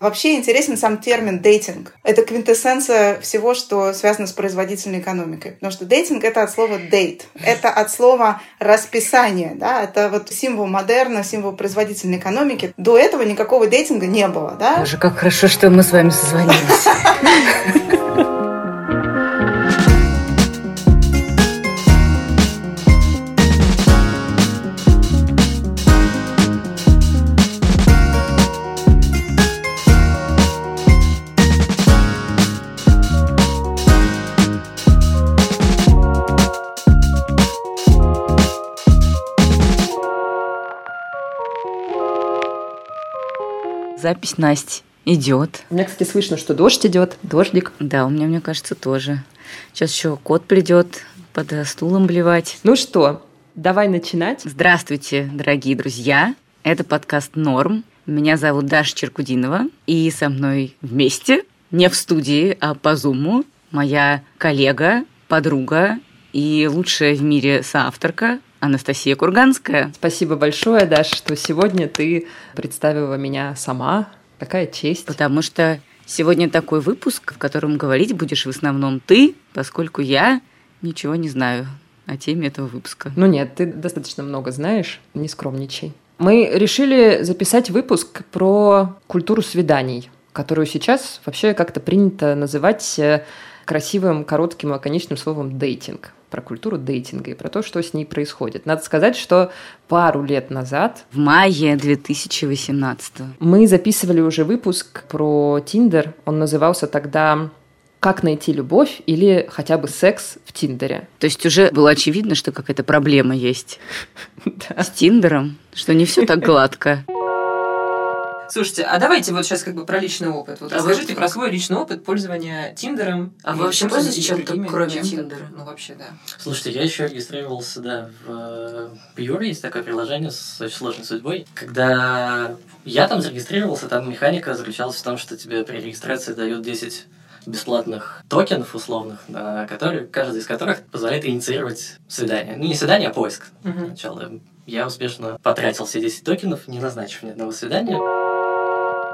Вообще интересен сам термин дейтинг. Это квинтэссенция всего, что связано с производительной экономикой. Потому что дейтинг — это от слова date. Это от слова расписание. Да? Это вот символ модерна, символ производительной экономики. До этого никакого дейтинга не было. Да? Боже, как хорошо, что мы с вами созвонились. Запись Насти идет. У меня, кстати, слышно, что дождь идет, дождик. Да, у меня, мне кажется, тоже. Сейчас еще кот придет под стулом блевать. Ну что, давай начинать. Здравствуйте, дорогие друзья. Это подкаст «Норм». Меня зовут Даша Черкудинова. И со мной вместе, не в студии, а по зуму, моя коллега, подруга и лучшая в мире соавторка Анастасия Курганская. Спасибо большое, Даша, что сегодня ты представила меня сама. Какая честь. Потому что сегодня такой выпуск, в котором говорить будешь в основном ты, поскольку я ничего не знаю о теме этого выпуска. Ну нет, ты достаточно много знаешь, не скромничай. Мы решили записать выпуск про культуру свиданий, которую сейчас вообще как-то принято называть э, красивым, коротким, лаконичным словом «дейтинг» про культуру дейтинга и про то, что с ней происходит. Надо сказать, что пару лет назад... В мае 2018 мы записывали уже выпуск про Тиндер. Он назывался тогда как найти любовь или хотя бы секс в Тиндере. То есть уже было очевидно, что какая-то проблема есть с Тиндером, что не все так гладко. Слушайте, а давайте вот сейчас как бы про личный опыт. Вот а расскажите вы... про свой личный опыт пользования Тиндером. А вы вообще пользуетесь чем-то, кроме чем Тиндера? Ну, вообще, да. Слушайте, я еще регистрировался, да, в Pure, есть такое приложение с очень сложной судьбой. Когда я там зарегистрировался, там механика заключалась в том, что тебе при регистрации дают 10 бесплатных токенов условных, да, которые, каждый из которых позволяет инициировать свидание. Ну, не свидание, а поиск. Uh-huh. Сначала я успешно потратил все 10 токенов, не назначив ни одного свидания.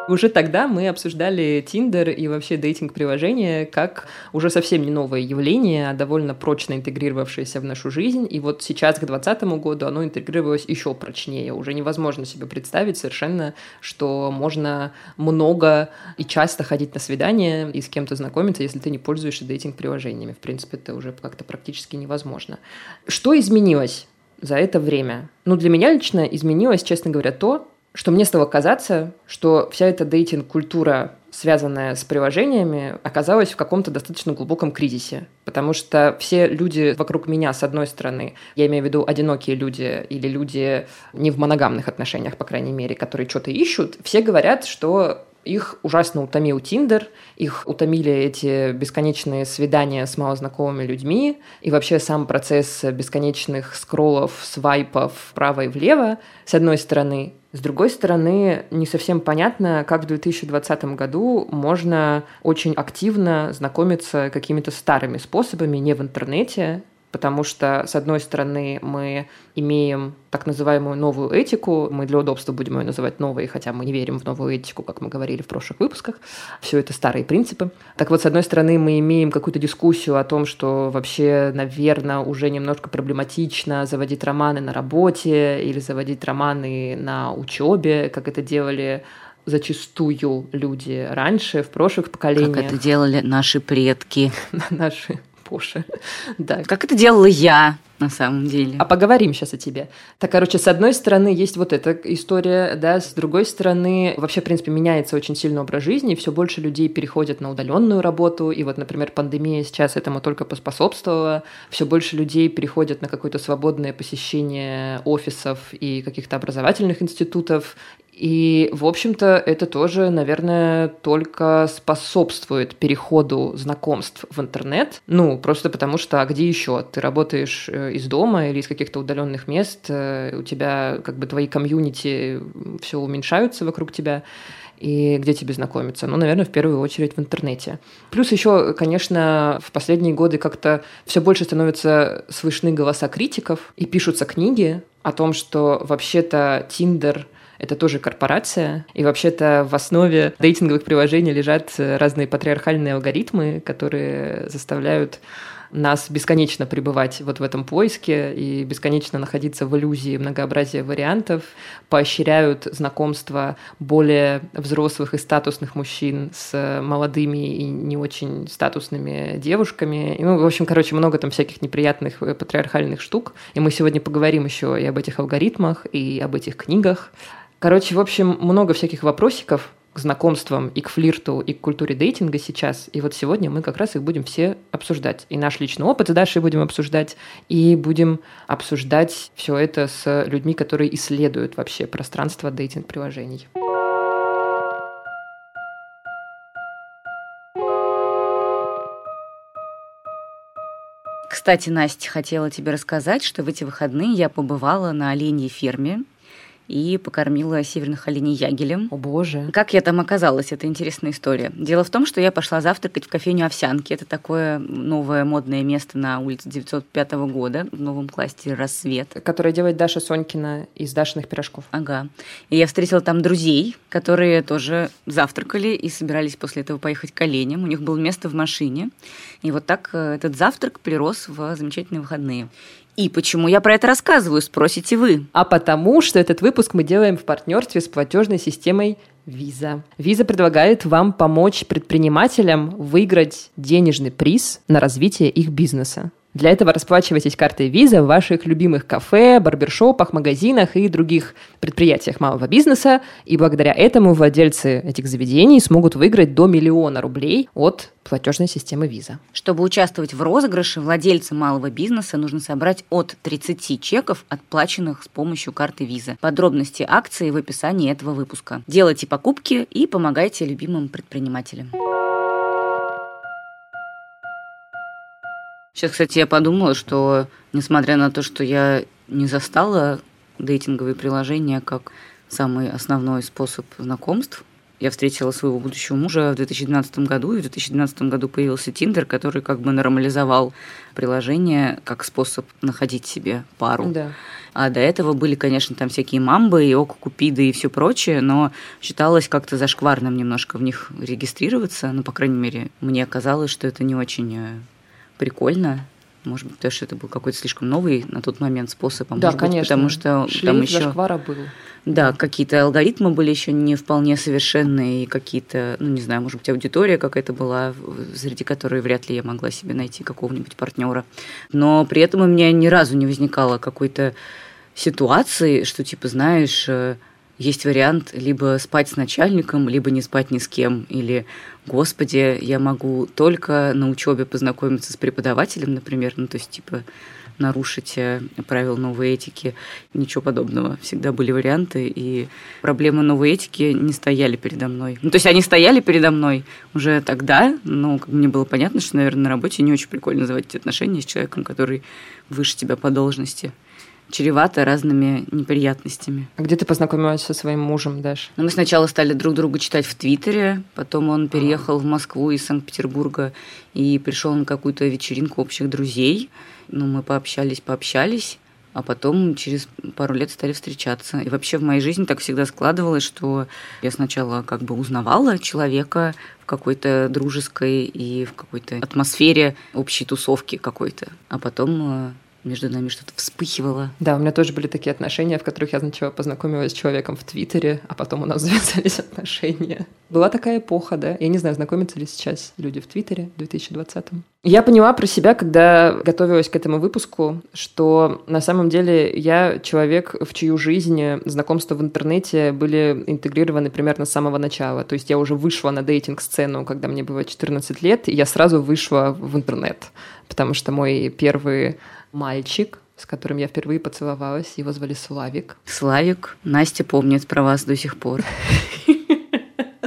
Уже тогда мы обсуждали Tinder и вообще дейтинг-приложение как уже совсем не новое явление, а довольно прочно интегрировавшееся в нашу жизнь. И вот сейчас, к 2020 году, оно интегрировалось еще прочнее. Уже невозможно себе представить совершенно, что можно много и часто ходить на свидания и с кем-то знакомиться, если ты не пользуешься дейтинг-приложениями. В принципе, это уже как-то практически невозможно. Что изменилось за это время? Ну, для меня лично изменилось, честно говоря, то, что мне стало казаться, что вся эта дейтинг-культура, связанная с приложениями, оказалась в каком-то достаточно глубоком кризисе. Потому что все люди вокруг меня, с одной стороны, я имею в виду одинокие люди или люди не в моногамных отношениях, по крайней мере, которые что-то ищут, все говорят, что их ужасно утомил Тиндер, их утомили эти бесконечные свидания с малознакомыми людьми и вообще сам процесс бесконечных скроллов, свайпов вправо и влево, с одной стороны. С другой стороны, не совсем понятно, как в 2020 году можно очень активно знакомиться какими-то старыми способами, не в интернете, потому что, с одной стороны, мы имеем так называемую новую этику, мы для удобства будем ее называть новой, хотя мы не верим в новую этику, как мы говорили в прошлых выпусках, все это старые принципы. Так вот, с одной стороны, мы имеем какую-то дискуссию о том, что вообще, наверное, уже немножко проблематично заводить романы на работе или заводить романы на учебе, как это делали зачастую люди раньше, в прошлых поколениях. Как это делали наши предки. Наши Поше. да. Как это делала я на самом деле. А поговорим сейчас о тебе. Так, короче, с одной стороны есть вот эта история, да, с другой стороны вообще, в принципе, меняется очень сильно образ жизни, все больше людей переходят на удаленную работу, и вот, например, пандемия сейчас этому только поспособствовала, все больше людей переходят на какое-то свободное посещение офисов и каких-то образовательных институтов, и, в общем-то, это тоже, наверное, только способствует переходу знакомств в интернет. Ну, просто потому что, а где еще? Ты работаешь э, из дома или из каких-то удаленных мест, э, у тебя как бы твои комьюнити все уменьшаются вокруг тебя и где тебе знакомиться? Ну, наверное, в первую очередь в интернете. Плюс еще, конечно, в последние годы как-то все больше становятся слышны голоса критиков и пишутся книги о том, что вообще-то Тиндер это тоже корпорация. И вообще-то в основе дейтинговых приложений лежат разные патриархальные алгоритмы, которые заставляют нас бесконечно пребывать вот в этом поиске и бесконечно находиться в иллюзии многообразия вариантов, поощряют знакомство более взрослых и статусных мужчин с молодыми и не очень статусными девушками. И, ну, в общем, короче, много там всяких неприятных э, патриархальных штук. И мы сегодня поговорим еще и об этих алгоритмах, и об этих книгах. Короче, в общем, много всяких вопросиков, к знакомствам и к флирту, и к культуре дейтинга сейчас. И вот сегодня мы как раз их будем все обсуждать. И наш личный опыт с Дашей будем обсуждать, и будем обсуждать все это с людьми, которые исследуют вообще пространство дейтинг-приложений. Кстати, Настя, хотела тебе рассказать, что в эти выходные я побывала на оленьей ферме и покормила северных оленей ягелем. О боже. Как я там оказалась, это интересная история. Дело в том, что я пошла завтракать в кофейню «Овсянки». Это такое новое модное место на улице 905 года в новом кластере «Рассвет». Которое делает Даша Сонькина из Дашиных пирожков. Ага. И я встретила там друзей, которые тоже завтракали и собирались после этого поехать к оленям. У них было место в машине. И вот так э, этот завтрак прирос в замечательные выходные. И почему я про это рассказываю, спросите вы? А потому, что этот выпуск мы делаем в партнерстве с платежной системой Visa. Visa предлагает вам помочь предпринимателям выиграть денежный приз на развитие их бизнеса. Для этого расплачивайтесь картой Visa в ваших любимых кафе, барбершопах, магазинах и других предприятиях малого бизнеса, и благодаря этому владельцы этих заведений смогут выиграть до миллиона рублей от платежной системы Visa. Чтобы участвовать в розыгрыше, владельцам малого бизнеса нужно собрать от 30 чеков, отплаченных с помощью карты Visa. Подробности акции в описании этого выпуска. Делайте покупки и помогайте любимым предпринимателям. Сейчас, кстати, я подумала, что несмотря на то, что я не застала дейтинговые приложения как самый основной способ знакомств, я встретила своего будущего мужа в 2012 году, и в 2012 году появился Тиндер, который как бы нормализовал приложение как способ находить себе пару. Да. А до этого были, конечно, там всякие мамбы и око купиды и все прочее, но считалось как-то зашкварным немножко в них регистрироваться. Ну, по крайней мере, мне казалось, что это не очень э, прикольно. Может быть, потому что это был какой-то слишком новый на тот момент способ. А да, может конечно. Быть, потому что Шлейф там еще... зашквара был. Да, какие-то алгоритмы были еще не вполне совершенные, и какие-то, ну не знаю, может быть, аудитория какая-то была, среди которой вряд ли я могла себе найти какого-нибудь партнера. Но при этом у меня ни разу не возникало какой-то ситуации, что типа, знаешь, э, есть вариант либо спать с начальником, либо не спать ни с кем. Или, господи, я могу только на учебе познакомиться с преподавателем, например, ну, то есть, типа, нарушить э, правила новой этики. Ничего подобного. Всегда были варианты, и проблемы новой этики не стояли передо мной. Ну, то есть они стояли передо мной уже тогда, но мне было понятно, что, наверное, на работе не очень прикольно эти отношения с человеком, который выше тебя по должности чревато разными неприятностями. А где ты познакомилась со своим мужем, Даш? Ну, мы сначала стали друг другу читать в Твиттере, потом он переехал в Москву из Санкт-Петербурга и пришел на какую-то вечеринку общих друзей. Ну, мы пообщались, пообщались, а потом через пару лет стали встречаться. И вообще в моей жизни так всегда складывалось, что я сначала как бы узнавала человека в какой-то дружеской и в какой-то атмосфере общей тусовки какой-то, а потом э, между нами что-то вспыхивало. Да, у меня тоже были такие отношения, в которых я сначала познакомилась с человеком в Твиттере, а потом у нас завязались отношения. Была такая эпоха, да. Я не знаю, знакомятся ли сейчас люди в Твиттере в 2020-м. Я поняла про себя, когда готовилась к этому выпуску, что на самом деле я человек, в чью жизнь знакомства в интернете были интегрированы примерно с самого начала. То есть я уже вышла на дейтинг-сцену, когда мне было 14 лет, и я сразу вышла в интернет, потому что мой первый мальчик, с которым я впервые поцеловалась. Его звали Славик. Славик. Настя помнит про вас до сих пор.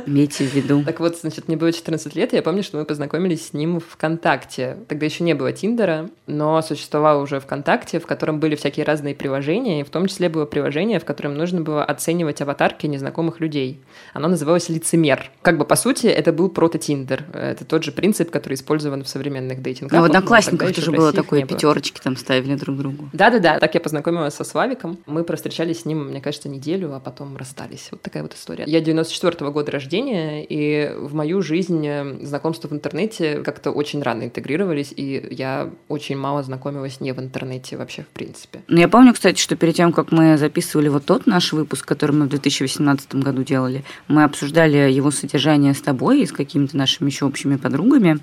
Имейте в виду. Так вот, значит, мне было 14 лет, и я помню, что мы познакомились с ним в ВКонтакте. Тогда еще не было Тиндера, но существовало уже ВКонтакте, в котором были всякие разные приложения, и в том числе было приложение, в котором нужно было оценивать аватарки незнакомых людей. Оно называлось «Лицемер». Как бы, по сути, это был прото-Тиндер. Это тот же принцип, который использован в современных дейтингах. Ну, в Одноклассниках тоже было такое, пятерочки там ставили друг другу. Да-да-да, так я познакомилась со Славиком. Мы простречались с ним, мне кажется, неделю, а потом расстались. Вот такая вот история. Я 94 -го года рождения, и в мою жизнь э, знакомства в интернете как-то очень рано интегрировались, и я очень мало знакомилась не в интернете вообще, в принципе. Ну, я помню, кстати, что перед тем, как мы записывали вот тот наш выпуск, который мы в 2018 году делали, мы обсуждали его содержание с тобой и с какими-то нашими еще общими подругами,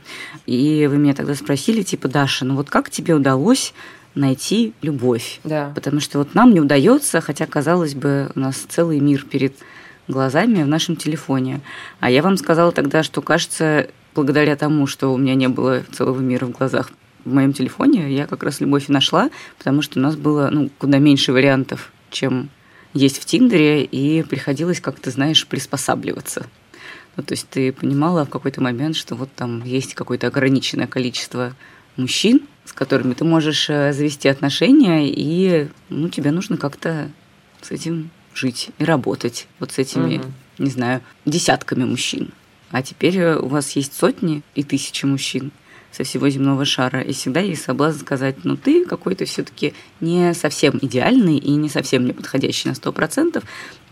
и вы меня тогда спросили, типа, Даша, ну вот как тебе удалось найти любовь. Да. Потому что вот нам не удается, хотя, казалось бы, у нас целый мир перед глазами в нашем телефоне. А я вам сказала тогда, что, кажется, благодаря тому, что у меня не было целого мира в глазах в моем телефоне, я как раз любовь и нашла, потому что у нас было ну, куда меньше вариантов, чем есть в Тиндере, и приходилось как-то, знаешь, приспосабливаться. Ну, то есть ты понимала в какой-то момент, что вот там есть какое-то ограниченное количество мужчин, с которыми ты можешь э, завести отношения, и ну, тебе нужно как-то с этим жить и работать. Вот с этими, угу. не знаю, десятками мужчин. А теперь э, у вас есть сотни и тысячи мужчин со всего земного шара. И всегда есть соблазн сказать, ну ты какой-то все-таки не совсем идеальный и не совсем не подходящий на 100%,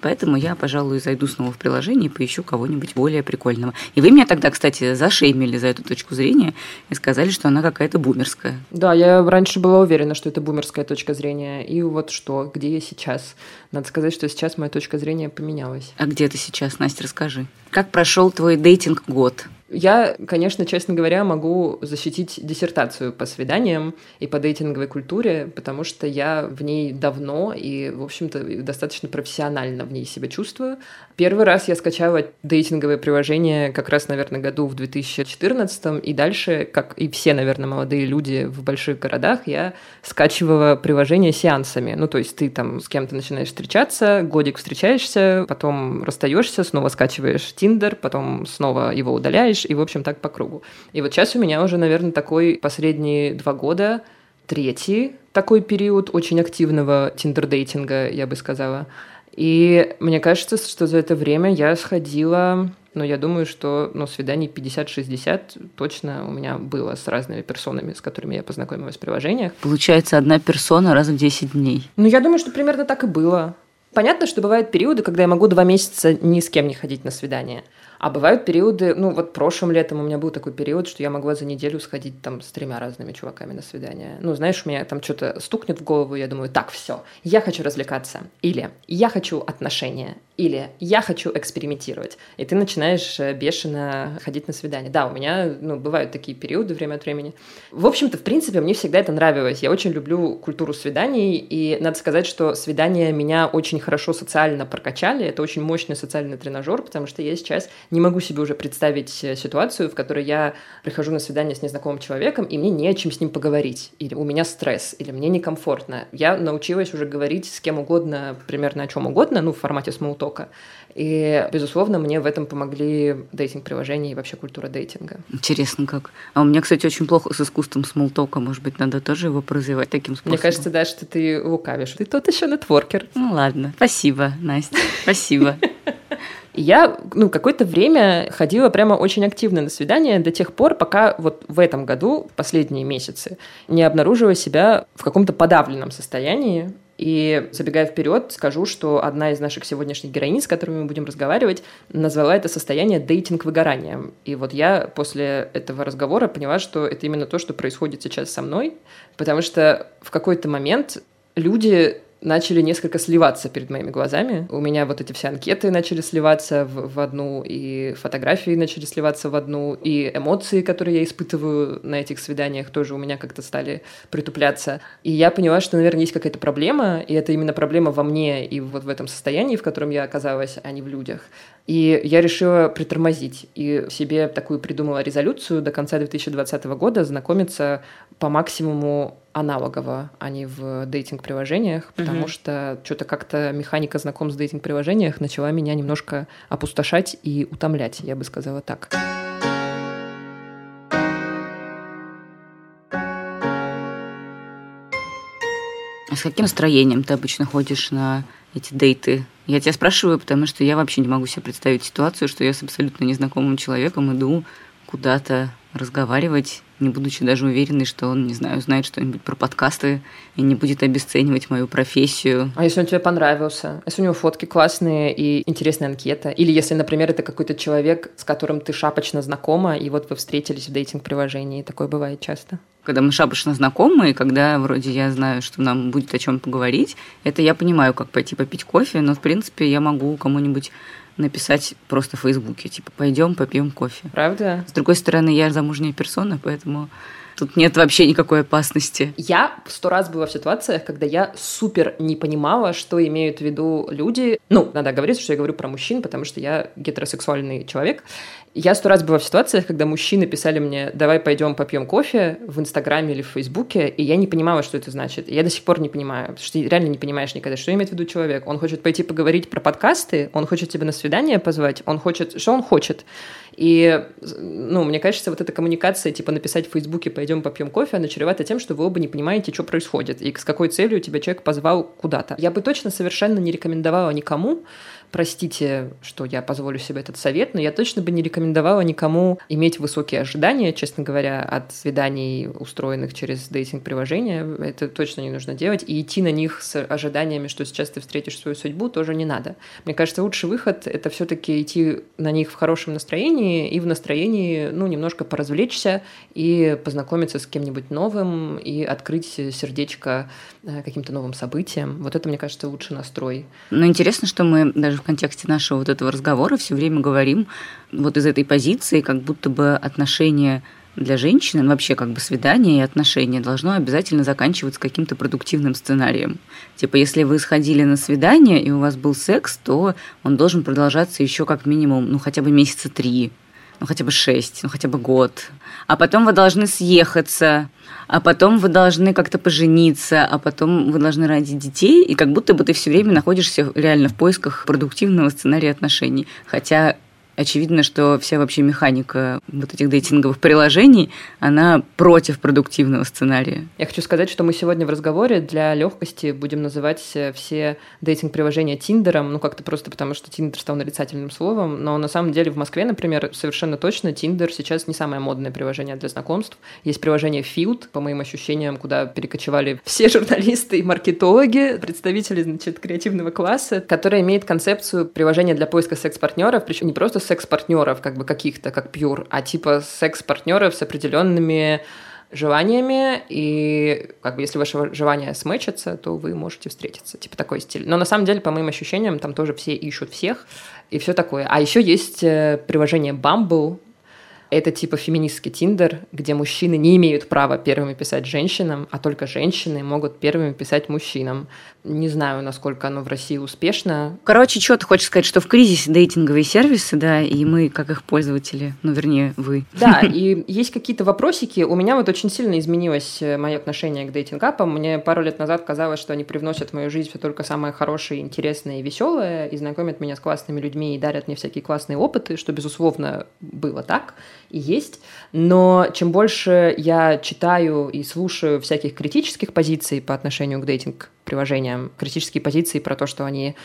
Поэтому я, пожалуй, зайду снова в приложение и поищу кого-нибудь более прикольного. И вы меня тогда, кстати, зашеймили за эту точку зрения и сказали, что она какая-то бумерская. Да, я раньше была уверена, что это бумерская точка зрения. И вот что, где я сейчас? Надо сказать, что сейчас моя точка зрения поменялась. А где ты сейчас, Настя, расскажи. Как прошел твой дейтинг-год? Я, конечно, честно говоря, могу защитить диссертацию по свиданиям и по дейтинговой культуре, потому что я в ней давно и, в общем-то, достаточно профессионально в ней себя чувствую. Первый раз я скачала дейтинговое приложение как раз, наверное, году в 2014, и дальше, как и все, наверное, молодые люди в больших городах, я скачивала приложение сеансами. Ну, то есть ты там с кем-то начинаешь встречаться, годик встречаешься, потом расстаешься, снова скачиваешь Тиндер, потом снова его удаляешь, и, в общем, так по кругу. И вот сейчас у меня уже, наверное, такой последние два года, третий такой период очень активного тиндер-дейтинга, я бы сказала. И мне кажется, что за это время я сходила, ну, я думаю, что ну, свиданий 50-60 точно у меня было с разными персонами, с которыми я познакомилась в приложениях. Получается, одна персона раз в 10 дней. Ну, я думаю, что примерно так и было. Понятно, что бывают периоды, когда я могу два месяца ни с кем не ходить на свидание. А бывают периоды, ну вот прошлым летом у меня был такой период, что я могла за неделю сходить там с тремя разными чуваками на свидание. Ну, знаешь, у меня там что-то стукнет в голову, я думаю, так, все, я хочу развлекаться. Или я хочу отношения. Или я хочу экспериментировать. И ты начинаешь э, бешено ходить на свидание. Да, у меня ну, бывают такие периоды время от времени. В общем-то, в принципе, мне всегда это нравилось. Я очень люблю культуру свиданий, и надо сказать, что свидания меня очень хорошо социально прокачали. Это очень мощный социальный тренажер, потому что я сейчас не могу себе уже представить э, ситуацию, в которой я прихожу на свидание с незнакомым человеком, и мне не о чем с ним поговорить. Или у меня стресс, или мне некомфортно. Я научилась уже говорить с кем угодно, примерно о чем угодно, ну, в формате смолтока, потока. И, безусловно, мне в этом помогли дейтинг-приложения и вообще культура дейтинга. Интересно как. А у меня, кстати, очень плохо с искусством смолтока. Может быть, надо тоже его развивать таким способом? Мне кажется, да, что ты лукавишь. Ты тот еще нетворкер. Ну ладно. Спасибо, Настя. Спасибо. Я, ну, какое-то время ходила прямо очень активно на свидания до тех пор, пока вот в этом году, последние месяцы, не обнаружила себя в каком-то подавленном состоянии, и забегая вперед, скажу, что одна из наших сегодняшних героинь, с которыми мы будем разговаривать, назвала это состояние дейтинг выгоранием. И вот я после этого разговора поняла, что это именно то, что происходит сейчас со мной, потому что в какой-то момент люди начали несколько сливаться перед моими глазами. У меня вот эти все анкеты начали сливаться в, в одну, и фотографии начали сливаться в одну, и эмоции, которые я испытываю на этих свиданиях, тоже у меня как-то стали притупляться. И я поняла, что, наверное, есть какая-то проблема, и это именно проблема во мне и вот в этом состоянии, в котором я оказалась, а не в людях. И я решила притормозить и себе такую придумала резолюцию до конца 2020 года знакомиться по максимуму аналогово, а не в дейтинг-приложениях, потому mm-hmm. что что-то как-то механика знакомств в дейтинг-приложениях начала меня немножко опустошать и утомлять, я бы сказала так. А с каким настроением ты обычно ходишь на эти дейты? Я тебя спрашиваю, потому что я вообще не могу себе представить ситуацию, что я с абсолютно незнакомым человеком иду куда-то разговаривать, не будучи даже уверенной, что он, не знаю, знает что-нибудь про подкасты и не будет обесценивать мою профессию. А если он тебе понравился? Если у него фотки классные и интересная анкета? Или если, например, это какой-то человек, с которым ты шапочно знакома, и вот вы встретились в дейтинг-приложении. Такое бывает часто? Когда мы шапочно знакомы, и когда вроде я знаю, что нам будет о чем поговорить, это я понимаю, как пойти попить кофе, но, в принципе, я могу кому-нибудь написать просто в Фейсбуке, типа, пойдем попьем кофе. Правда? С другой стороны, я замужняя персона, поэтому Тут нет вообще никакой опасности. Я сто раз была в ситуациях, когда я супер не понимала, что имеют в виду люди. Ну, надо говорить, что я говорю про мужчин, потому что я гетеросексуальный человек. Я сто раз была в ситуациях, когда мужчины писали мне, давай пойдем попьем кофе в Инстаграме или в Фейсбуке, и я не понимала, что это значит. Я до сих пор не понимаю, потому что ты реально не понимаешь никогда, что имеет в виду человек. Он хочет пойти поговорить про подкасты, он хочет тебя на свидание позвать, он хочет... Что он хочет? И, ну, мне кажется, вот эта коммуникация, типа написать в Фейсбуке «пойдем попьем кофе», она чревата тем, что вы оба не понимаете, что происходит, и с какой целью тебя человек позвал куда-то. Я бы точно совершенно не рекомендовала никому Простите, что я позволю себе этот совет, но я точно бы не рекомендовала никому иметь высокие ожидания, честно говоря, от свиданий, устроенных через дейтинг-приложения. Это точно не нужно делать. И идти на них с ожиданиями, что сейчас ты встретишь свою судьбу, тоже не надо. Мне кажется, лучший выход — это все таки идти на них в хорошем настроении и в настроении, ну, немножко поразвлечься и познакомиться с кем-нибудь новым и открыть сердечко э, каким-то новым событиям. Вот это, мне кажется, лучший настрой. Ну, интересно, что мы даже в контексте нашего вот этого разговора все время говорим вот из этой позиции, как будто бы отношения для женщины, ну, вообще как бы свидание и отношения должно обязательно заканчиваться каким-то продуктивным сценарием. Типа, если вы сходили на свидание и у вас был секс, то он должен продолжаться еще как минимум, ну, хотя бы месяца три, ну, хотя бы шесть, ну, хотя бы год. А потом вы должны съехаться, а потом вы должны как-то пожениться, а потом вы должны родить детей, и как будто бы ты все время находишься реально в поисках продуктивного сценария отношений. Хотя очевидно, что вся вообще механика вот этих дейтинговых приложений, она против продуктивного сценария. Я хочу сказать, что мы сегодня в разговоре для легкости будем называть э, все дейтинг-приложения Тиндером, ну как-то просто потому, что Тиндер стал нарицательным словом, но на самом деле в Москве, например, совершенно точно Тиндер сейчас не самое модное приложение для знакомств. Есть приложение Field, по моим ощущениям, куда перекочевали все журналисты и маркетологи, представители, значит, креативного класса, которое имеет концепцию приложения для поиска секс-партнеров, причем не просто секс-партнеров, как бы каких-то, как пьюр, а типа секс-партнеров с определенными желаниями, и как бы если ваши желания смычатся, то вы можете встретиться. Типа такой стиль. Но на самом деле, по моим ощущениям, там тоже все ищут всех, и все такое. А еще есть э, приложение Bumble, это типа феминистский Тиндер, где мужчины не имеют права первыми писать женщинам, а только женщины могут первыми писать мужчинам. Не знаю, насколько оно в России успешно. Короче, что ты хочешь сказать, что в кризисе дейтинговые сервисы, да, и мы, как их пользователи, ну, вернее, вы. Да, и есть какие-то вопросики. У меня вот очень сильно изменилось э, мое отношение к дейтинг-апам. Мне пару лет назад казалось, что они привносят в мою жизнь все только самое хорошее, интересное и веселое, и знакомят меня с классными людьми и дарят мне всякие классные опыты, что, безусловно, было так и есть. Но чем больше я читаю и слушаю всяких критических позиций по отношению к дейтинг-приложениям, критические позиции про то, что они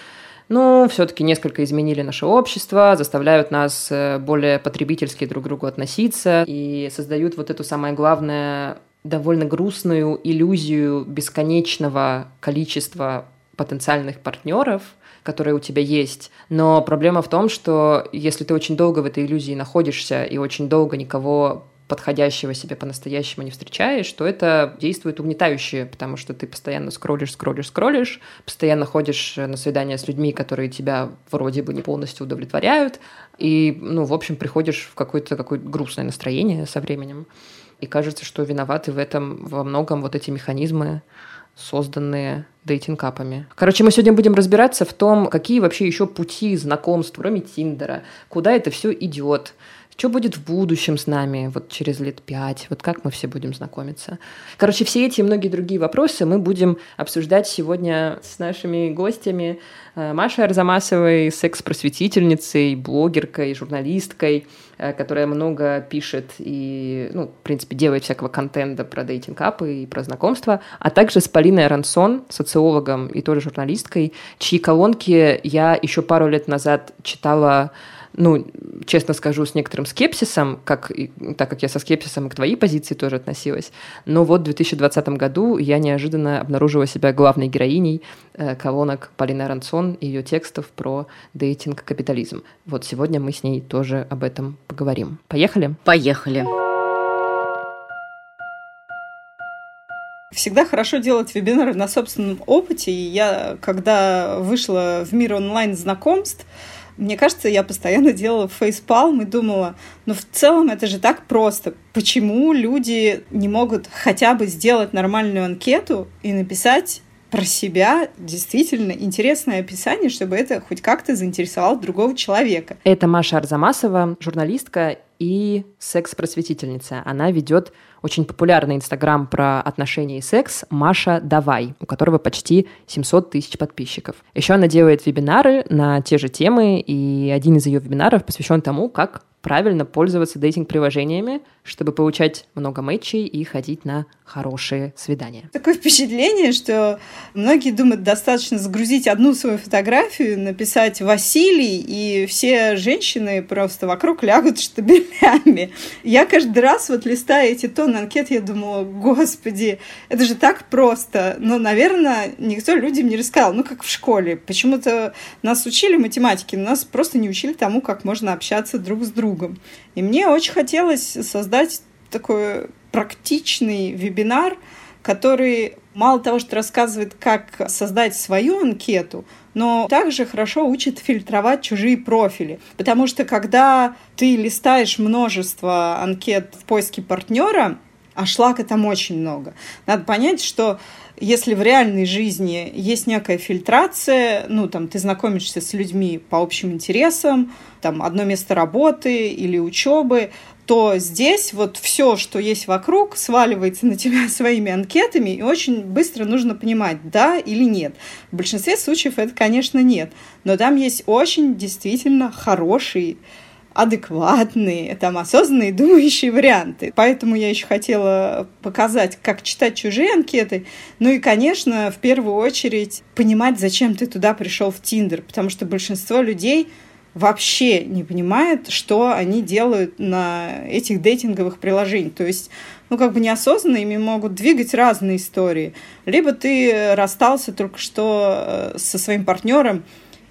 ну, все-таки несколько изменили наше общество, заставляют нас э, более потребительски друг к другу относиться и создают вот эту самое главное довольно грустную иллюзию бесконечного количества потенциальных партнеров – которые у тебя есть. Но проблема в том, что если ты очень долго в этой иллюзии находишься и очень долго никого подходящего себе по-настоящему не встречаешь, то это действует угнетающе, потому что ты постоянно скроллишь, скроллишь, скроллишь, постоянно ходишь на свидания с людьми, которые тебя вроде бы не полностью удовлетворяют, и, ну, в общем, приходишь в какое-то какое грустное настроение со временем. И кажется, что виноваты в этом во многом вот эти механизмы созданные дейтинг-апами. Короче, мы сегодня будем разбираться в том, какие вообще еще пути знакомств, кроме Тиндера, куда это все идет, что будет в будущем с нами, вот через лет пять, вот как мы все будем знакомиться. Короче, все эти и многие другие вопросы мы будем обсуждать сегодня с нашими гостями э, Машей Арзамасовой, секс-просветительницей, блогеркой, журналисткой, э, которая много пишет и, ну, в принципе, делает всякого контента про дейтинг-апы и про знакомства, а также с Полиной Арансон, социологом и тоже журналисткой, чьи колонки я еще пару лет назад читала ну, честно скажу, с некоторым скепсисом, как, так как я со скепсисом и к твоей позиции тоже относилась. Но вот в 2020 году я неожиданно обнаружила себя главной героиней э, колонок Полины Рансон и ее текстов про дейтинг-капитализм. Вот сегодня мы с ней тоже об этом поговорим. Поехали? Поехали. Всегда хорошо делать вебинары на собственном опыте. И я, когда вышла в мир онлайн-знакомств, мне кажется, я постоянно делала фейспалм и думала, ну в целом это же так просто. Почему люди не могут хотя бы сделать нормальную анкету и написать про себя действительно интересное описание, чтобы это хоть как-то заинтересовало другого человека. Это Маша Арзамасова, журналистка и секс-просветительница. Она ведет очень популярный инстаграм про отношения и секс Маша Давай, у которого почти 700 тысяч подписчиков. Еще она делает вебинары на те же темы, и один из ее вебинаров посвящен тому, как правильно пользоваться дейтинг-приложениями, чтобы получать много матчей и ходить на хорошие свидания. Такое впечатление, что многие думают, достаточно загрузить одну свою фотографию, написать «Василий», и все женщины просто вокруг лягут штабелями. Я каждый раз, вот листая эти тонны анкет, я думала, господи, это же так просто. Но, наверное, никто людям не рассказал. Ну, как в школе. Почему-то нас учили математике, но нас просто не учили тому, как можно общаться друг с другом. И мне очень хотелось создать такой практичный вебинар, который мало того, что рассказывает, как создать свою анкету, но также хорошо учит фильтровать чужие профили. Потому что когда ты листаешь множество анкет в поиске партнера, а шлака там очень много, надо понять, что если в реальной жизни есть некая фильтрация, ну, там, ты знакомишься с людьми по общим интересам, там, одно место работы или учебы, то здесь вот все, что есть вокруг, сваливается на тебя своими анкетами, и очень быстро нужно понимать, да или нет. В большинстве случаев это, конечно, нет. Но там есть очень действительно хорошие адекватные, там, осознанные, думающие варианты. Поэтому я еще хотела показать, как читать чужие анкеты. Ну и, конечно, в первую очередь понимать, зачем ты туда пришел в Тиндер, потому что большинство людей вообще не понимает, что они делают на этих дейтинговых приложениях. То есть, ну, как бы неосознанно ими могут двигать разные истории. Либо ты расстался только что э, со своим партнером,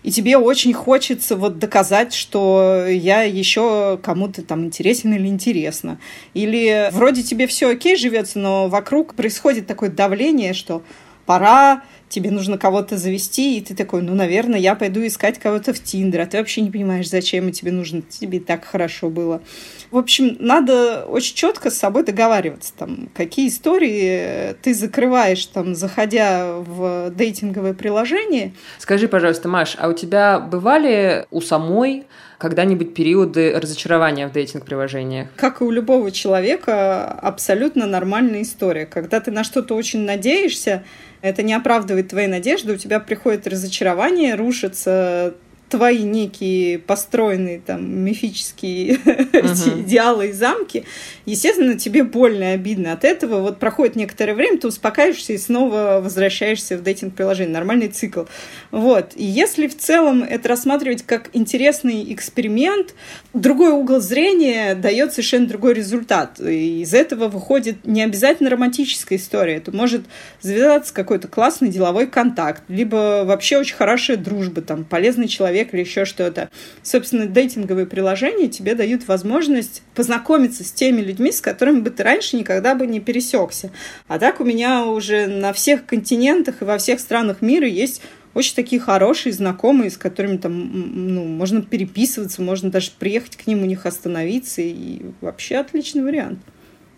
и тебе очень хочется вот доказать, что я еще кому-то там интересен или интересно. Или вроде тебе все окей живется, но вокруг происходит такое давление, что пора тебе нужно кого-то завести, и ты такой, ну, наверное, я пойду искать кого-то в Тиндер, а ты вообще не понимаешь, зачем тебе нужно, тебе так хорошо было. В общем, надо очень четко с собой договариваться, там, какие истории ты закрываешь, там, заходя в дейтинговое приложение. Скажи, пожалуйста, Маш, а у тебя бывали у самой когда-нибудь периоды разочарования в дейтинг-приложениях? Как и у любого человека, абсолютно нормальная история. Когда ты на что-то очень надеешься, это не оправдывает твои надежды, у тебя приходит разочарование, рушится твои некие построенные там мифические uh-huh. идеалы и замки, естественно, тебе больно и обидно от этого. Вот проходит некоторое время, ты успокаиваешься и снова возвращаешься в дейтинг-приложение. Нормальный цикл. Вот. И если в целом это рассматривать как интересный эксперимент, другой угол зрения дает совершенно другой результат. И из этого выходит не обязательно романтическая история. Это может завязаться какой-то классный деловой контакт, либо вообще очень хорошая дружба, там, полезный человек человек или еще что-то. Собственно, дейтинговые приложения тебе дают возможность познакомиться с теми людьми, с которыми бы ты раньше никогда бы не пересекся. А так у меня уже на всех континентах и во всех странах мира есть очень такие хорошие знакомые, с которыми там ну, можно переписываться, можно даже приехать к ним у них остановиться. И вообще отличный вариант.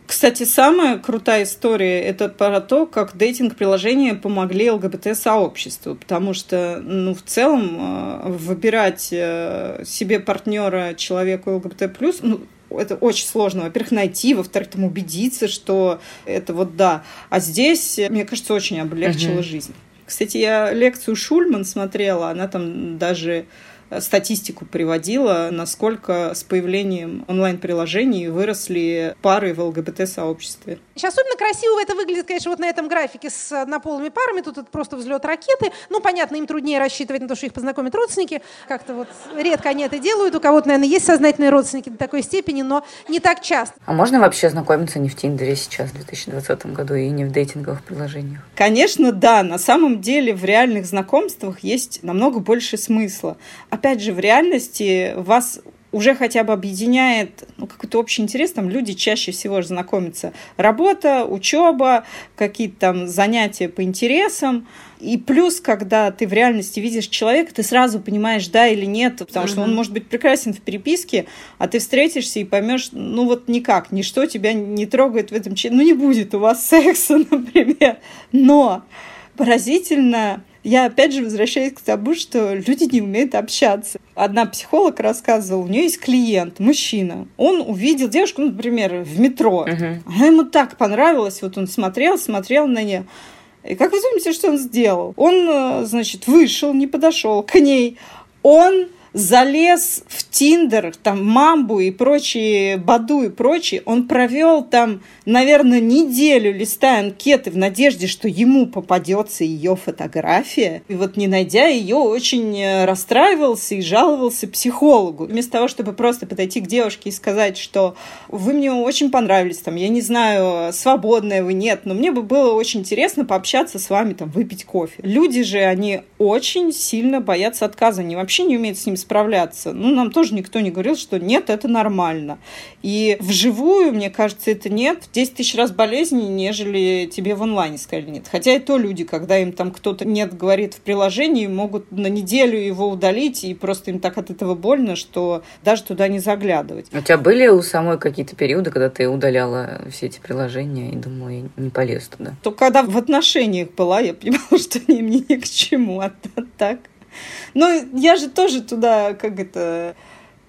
Кстати, самая крутая история – это про то, как дейтинг-приложения помогли ЛГБТ-сообществу, потому что, ну, в целом, э, выбирать э, себе партнера человеку ЛГБТ+, ну, это очень сложно, во-первых, найти, во-вторых, там убедиться, что это вот да. А здесь, мне кажется, очень облегчило угу. жизнь. Кстати, я лекцию Шульман смотрела, она там даже статистику приводила, насколько с появлением онлайн-приложений выросли пары в ЛГБТ-сообществе. Сейчас особенно красиво это выглядит, конечно, вот на этом графике с однополыми парами. Тут это просто взлет ракеты. Ну, понятно, им труднее рассчитывать на то, что их познакомят родственники. Как-то вот редко они это делают. У кого-то, наверное, есть сознательные родственники до такой степени, но не так часто. А можно вообще знакомиться не в Тиндере сейчас, в 2020 году, и не в дейтинговых приложениях? Конечно, да. На самом деле в реальных знакомствах есть намного больше смысла опять же, в реальности вас уже хотя бы объединяет ну, какой-то общий интерес, там люди чаще всего же знакомятся. Работа, учеба, какие-то там занятия по интересам. И плюс, когда ты в реальности видишь человека, ты сразу понимаешь, да или нет, потому uh-huh. что он может быть прекрасен в переписке, а ты встретишься и поймешь, ну вот никак, ничто тебя не трогает в этом человеке. Ну не будет у вас секса, например. Но поразительно я опять же возвращаюсь к тому, что люди не умеют общаться. Одна психолог рассказывала, у нее есть клиент, мужчина. Он увидел девушку, ну, например, в метро. Uh-huh. Она ему так понравилась, вот он смотрел, смотрел на нее. И как вы думаете, что он сделал? Он, э, значит, вышел, не подошел к ней. Он залез в Тиндер, там, Мамбу и прочие, Баду и прочие, он провел там, наверное, неделю листая анкеты в надежде, что ему попадется ее фотография. И вот не найдя ее, очень э, расстраивался и жаловался психологу. Вместо того, чтобы просто подойти к девушке и сказать, что вы мне очень понравились, там, я не знаю, свободная вы, нет, но мне бы было очень интересно пообщаться с вами, там, выпить кофе. Люди же, они очень сильно боятся отказа, они вообще не умеют с ним справляться. Ну, нам тоже никто не говорил, что нет, это нормально. И вживую, мне кажется, это нет. В 10 тысяч раз болезней, нежели тебе в онлайне сказали нет. Хотя и то люди, когда им там кто-то нет говорит в приложении, могут на неделю его удалить, и просто им так от этого больно, что даже туда не заглядывать. У тебя были у самой какие-то периоды, когда ты удаляла все эти приложения и думала, я не полез туда? То когда в отношениях была, я понимала, что они мне ни к чему, а так но я же тоже туда, как это,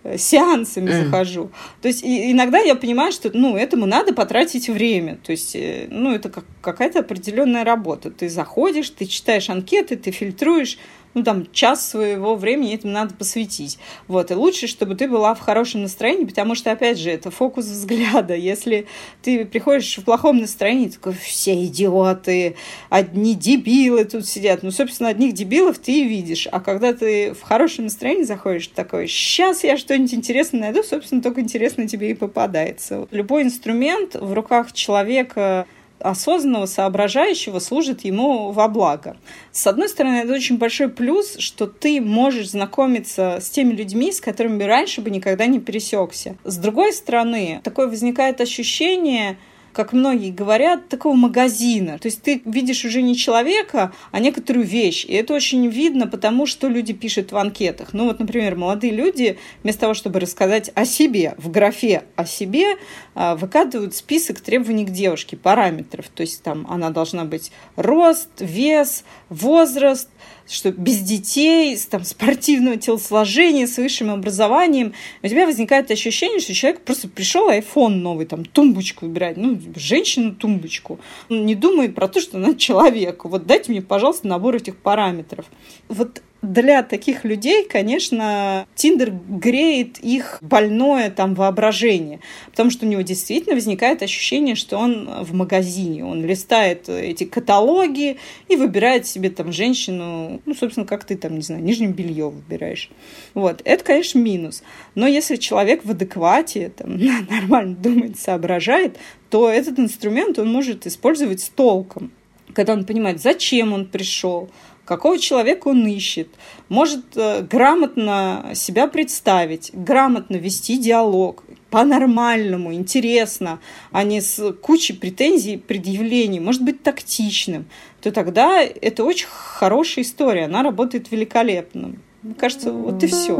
э, сеансами mm. захожу. То есть и, иногда я понимаю, что ну, этому надо потратить время. То есть э, ну, это как, какая-то определенная работа. Ты заходишь, ты читаешь анкеты, ты фильтруешь ну, там, час своего времени этому надо посвятить. Вот, и лучше, чтобы ты была в хорошем настроении, потому что, опять же, это фокус взгляда. Если ты приходишь в плохом настроении, такой, все идиоты, одни дебилы тут сидят. Ну, собственно, одних дебилов ты и видишь. А когда ты в хорошем настроении заходишь, такой, сейчас я что-нибудь интересное найду, собственно, только интересно тебе и попадается. Любой инструмент в руках человека осознанного, соображающего служит ему во благо. С одной стороны, это очень большой плюс, что ты можешь знакомиться с теми людьми, с которыми раньше бы никогда не пересекся. С другой стороны, такое возникает ощущение, как многие говорят, такого магазина. То есть ты видишь уже не человека, а некоторую вещь. И это очень видно, потому что люди пишут в анкетах. Ну вот, например, молодые люди вместо того, чтобы рассказать о себе, в графе о себе, а, выкатывают список требований к девушке, параметров. То есть там она должна быть рост, вес, возраст, что без детей, там, спортивного телосложения, с высшим образованием, у тебя возникает ощущение, что человек просто пришел iPhone новый, там, тумбочку выбирать, ну, женщину тумбочку. Он не думает про то, что она человек. Вот дайте мне, пожалуйста, набор этих параметров. Вот для таких людей, конечно, Тиндер греет их больное там воображение, потому что у него действительно возникает ощущение, что он в магазине, он листает эти каталоги и выбирает себе там женщину, ну, собственно, как ты там, не знаю, нижнее белье выбираешь. Вот, это, конечно, минус. Но если человек в адеквате, там, нормально думает, соображает, то этот инструмент он может использовать с толком когда он понимает, зачем он пришел, какого человека он ищет, может э, грамотно себя представить, грамотно вести диалог, по-нормальному, интересно, а не с кучей претензий, предъявлений, может быть тактичным, то тогда это очень хорошая история, она работает великолепно. Мне кажется, вот и все.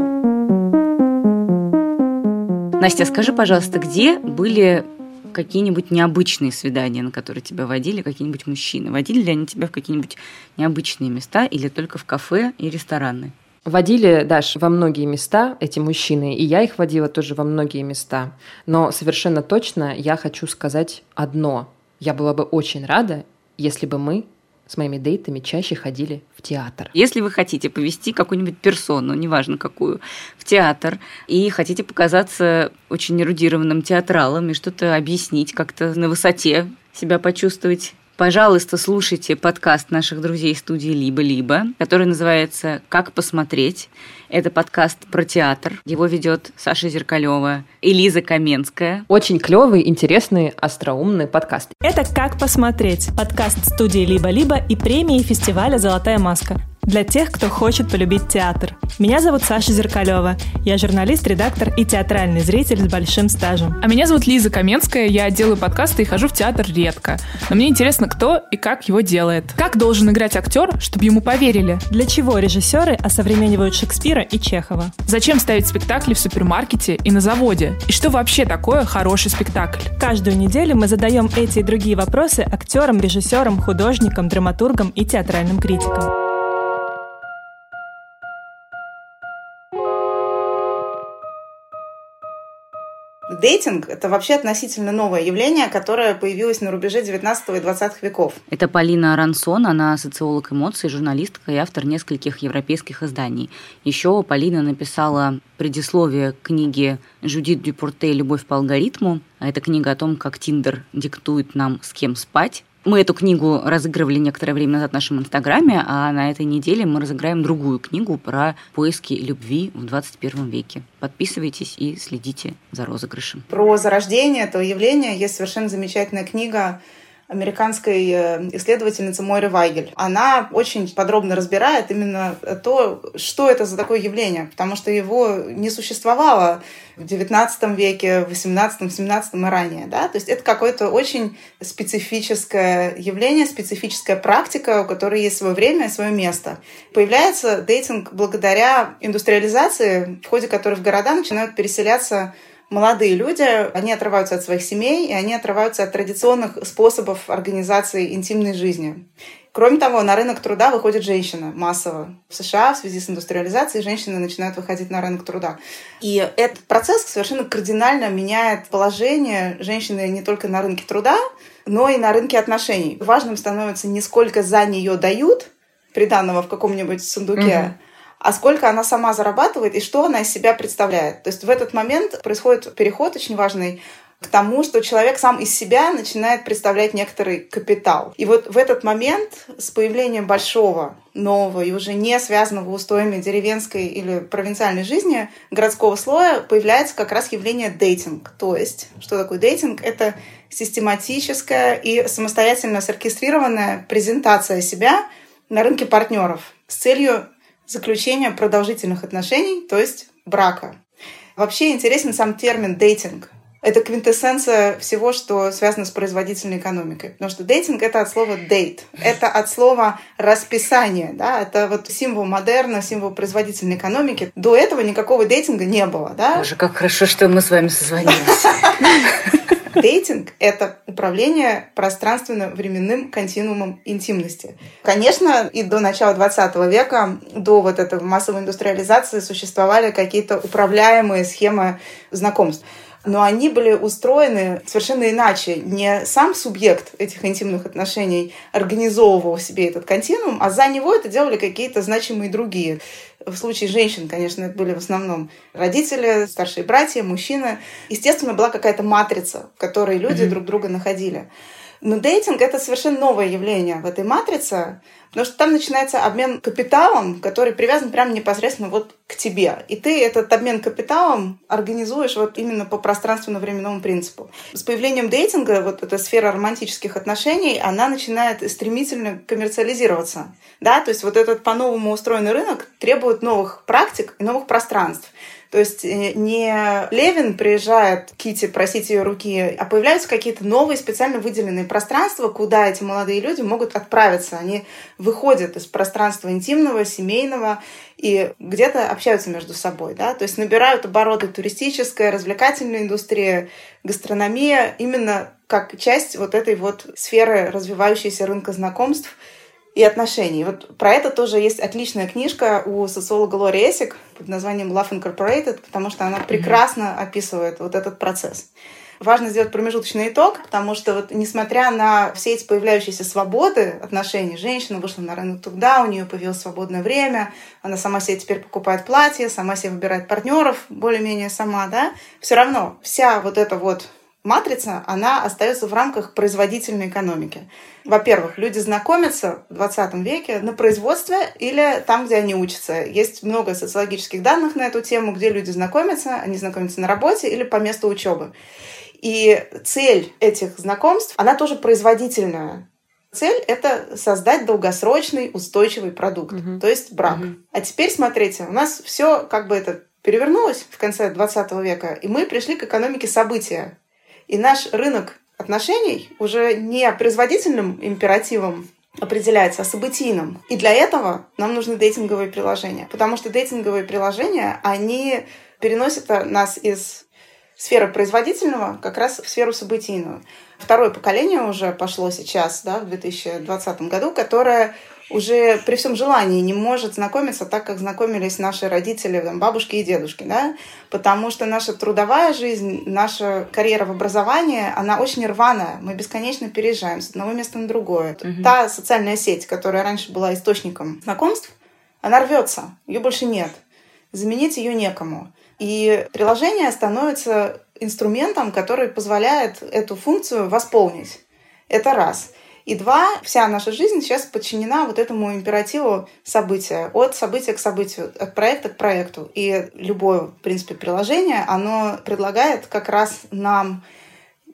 Настя, скажи, пожалуйста, где были какие-нибудь необычные свидания, на которые тебя водили какие-нибудь мужчины? Водили ли они тебя в какие-нибудь необычные места или только в кафе и рестораны? Водили, Даш, во многие места эти мужчины, и я их водила тоже во многие места. Но совершенно точно я хочу сказать одно. Я была бы очень рада, если бы мы с моими дейтами чаще ходили в театр. Если вы хотите повести какую-нибудь персону, неважно какую, в театр, и хотите показаться очень эрудированным театралом и что-то объяснить, как-то на высоте себя почувствовать, пожалуйста, слушайте подкаст наших друзей студии «Либо-либо», который называется «Как посмотреть». Это подкаст про театр. Его ведет Саша Зеркалева и Лиза Каменская. Очень клевый, интересный, остроумный подкаст. Это «Как посмотреть» – подкаст студии «Либо-либо» и премии фестиваля «Золотая маска» для тех, кто хочет полюбить театр. Меня зовут Саша Зеркалева. Я журналист, редактор и театральный зритель с большим стажем. А меня зовут Лиза Каменская. Я делаю подкасты и хожу в театр редко. Но мне интересно, кто и как его делает. Как должен играть актер, чтобы ему поверили? Для чего режиссеры осовременивают Шекспира и Чехова? Зачем ставить спектакли в супермаркете и на заводе? И что вообще такое хороший спектакль? Каждую неделю мы задаем эти и другие вопросы актерам, режиссерам, художникам, драматургам и театральным критикам. Дейтинг – это вообще относительно новое явление, которое появилось на рубеже 19 и 20 веков. Это Полина Арансон, она социолог эмоций, журналистка и автор нескольких европейских изданий. Еще Полина написала предисловие к книге Жюдит Дюпорте «Любовь по алгоритму». А это книга о том, как Тиндер диктует нам, с кем спать. Мы эту книгу разыгрывали некоторое время назад в нашем инстаграме, а на этой неделе мы разыграем другую книгу про поиски любви в 21 веке. Подписывайтесь и следите за розыгрышем. Про зарождение этого явления есть совершенно замечательная книга американской э, исследовательницы Мойры Вайгель. Она очень подробно разбирает именно то, что это за такое явление, потому что его не существовало в XIX веке, в XVIII, XVII и ранее. Да? То есть это какое-то очень специфическое явление, специфическая практика, у которой есть свое время и свое место. Появляется дейтинг благодаря индустриализации, в ходе которой в города начинают переселяться молодые люди, они отрываются от своих семей, и они отрываются от традиционных способов организации интимной жизни. Кроме того, на рынок труда выходит женщина массово. В США в связи с индустриализацией женщины начинают выходить на рынок труда. И этот процесс совершенно кардинально меняет положение женщины не только на рынке труда, но и на рынке отношений. Важным становится не сколько за нее дают, приданного в каком-нибудь сундуке, угу а сколько она сама зарабатывает и что она из себя представляет. То есть в этот момент происходит переход очень важный к тому, что человек сам из себя начинает представлять некоторый капитал. И вот в этот момент с появлением большого, нового и уже не связанного устоями деревенской или провинциальной жизни городского слоя появляется как раз явление дейтинг. То есть, что такое дейтинг? Это систематическая и самостоятельно соркестрированная презентация себя на рынке партнеров с целью заключения продолжительных отношений, то есть брака. Вообще интересен сам термин дейтинг. Это квинтэссенция всего, что связано с производительной экономикой. Потому что дейтинг — это от слова date. Это от слова расписание. Да? Это вот символ модерна, символ производительной экономики. До этого никакого дейтинга не было. Да? Боже, как хорошо, что мы с вами созвонились. Дейтинг — это управление пространственно-временным континуумом интимности. Конечно, и до начала 20 века, до вот этой массовой индустриализации существовали какие-то управляемые схемы знакомств но они были устроены совершенно иначе. Не сам субъект этих интимных отношений организовывал себе этот континуум, а за него это делали какие-то значимые другие. В случае женщин, конечно, это были в основном родители, старшие братья, мужчины. Естественно, была какая-то матрица, в которой люди mm-hmm. друг друга находили. Но дейтинг — это совершенно новое явление в этой матрице, потому что там начинается обмен капиталом, который привязан прямо непосредственно вот к тебе. И ты этот обмен капиталом организуешь вот именно по пространственно-временному принципу. С появлением дейтинга вот эта сфера романтических отношений, она начинает стремительно коммерциализироваться. Да? То есть вот этот по-новому устроенный рынок требует новых практик и новых пространств. То есть э, не Левин приезжает Кити просить ее руки, а появляются какие-то новые специально выделенные пространства, куда эти молодые люди могут отправиться. Они выходят из пространства интимного, семейного и где-то общаются между собой. Да? То есть набирают обороты туристическая, развлекательная индустрия, гастрономия именно как часть вот этой вот сферы развивающейся рынка знакомств – и отношений. Вот про это тоже есть отличная книжка у социолога Лори Эсик под названием Love Incorporated, потому что она прекрасно описывает вот этот процесс. Важно сделать промежуточный итог, потому что вот несмотря на все эти появляющиеся свободы отношений, женщина вышла на рынок туда, у нее появилось свободное время, она сама себе теперь покупает платье, сама себе выбирает партнеров, более-менее сама, да, все равно вся вот эта вот матрица, она остается в рамках производительной экономики. Во-первых, люди знакомятся в 20 веке на производстве или там, где они учатся. Есть много социологических данных на эту тему, где люди знакомятся, они знакомятся на работе или по месту учебы. И цель этих знакомств, она тоже производительная. Цель — это создать долгосрочный устойчивый продукт, угу. то есть брак. Угу. А теперь смотрите, у нас все как бы это перевернулось в конце 20 века, и мы пришли к экономике события. И наш рынок отношений уже не производительным императивом определяется, а событийным. И для этого нам нужны дейтинговые приложения. Потому что дейтинговые приложения, они переносят нас из сферы производительного как раз в сферу событийную. Второе поколение уже пошло сейчас, да, в 2020 году, которое уже при всем желании не может знакомиться так, как знакомились наши родители, там, бабушки и дедушки, да, потому что наша трудовая жизнь, наша карьера в образовании, она очень рваная, мы бесконечно переезжаем с одного места на другое. Угу. Та социальная сеть, которая раньше была источником знакомств, она рвется, ее больше нет, заменить ее некому. И приложение становится инструментом, который позволяет эту функцию восполнить. Это раз. И два, вся наша жизнь сейчас подчинена вот этому императиву события, от события к событию, от проекта к проекту. И любое, в принципе, приложение, оно предлагает как раз нам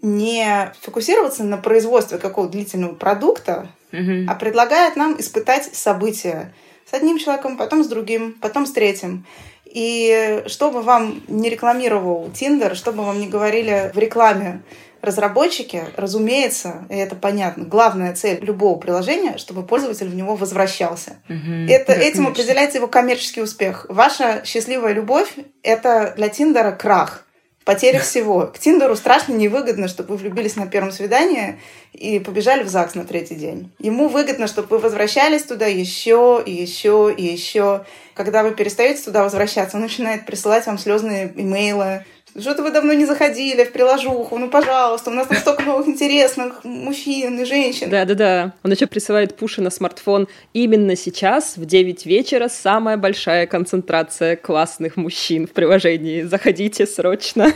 не фокусироваться на производстве какого-то длительного продукта, mm-hmm. а предлагает нам испытать события с одним человеком, потом с другим, потом с третьим. И чтобы вам не рекламировал Тиндер, чтобы вам не говорили в рекламе, разработчики, разумеется, и это понятно, главная цель любого приложения, чтобы пользователь в него возвращался. Угу, это, да, этим конечно. определяется его коммерческий успех. Ваша счастливая любовь — это для Тиндера крах потеря всего. К Тиндеру страшно невыгодно, чтобы вы влюбились на первом свидании и побежали в ЗАГС на третий день. Ему выгодно, чтобы вы возвращались туда еще и еще и еще. Когда вы перестаете туда возвращаться, он начинает присылать вам слезные имейлы, что-то вы давно не заходили в приложуху, ну, пожалуйста, у нас там столько новых интересных мужчин и женщин. Да-да-да. Он еще присылает пуши на смартфон. Именно сейчас, в 9 вечера, самая большая концентрация классных мужчин в приложении. Заходите срочно.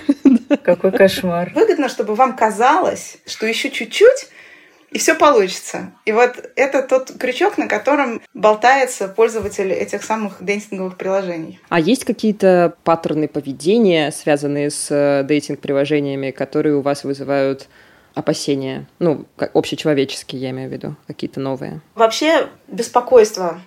Какой кошмар. Выгодно, чтобы вам казалось, что еще чуть-чуть и все получится. И вот это тот крючок, на котором болтается пользователь этих самых дейтинговых приложений. А есть какие-то паттерны поведения, связанные с э, дейтинг-приложениями, которые у вас вызывают опасения? Ну, общечеловеческие, я имею в виду, какие-то новые. Вообще беспокойство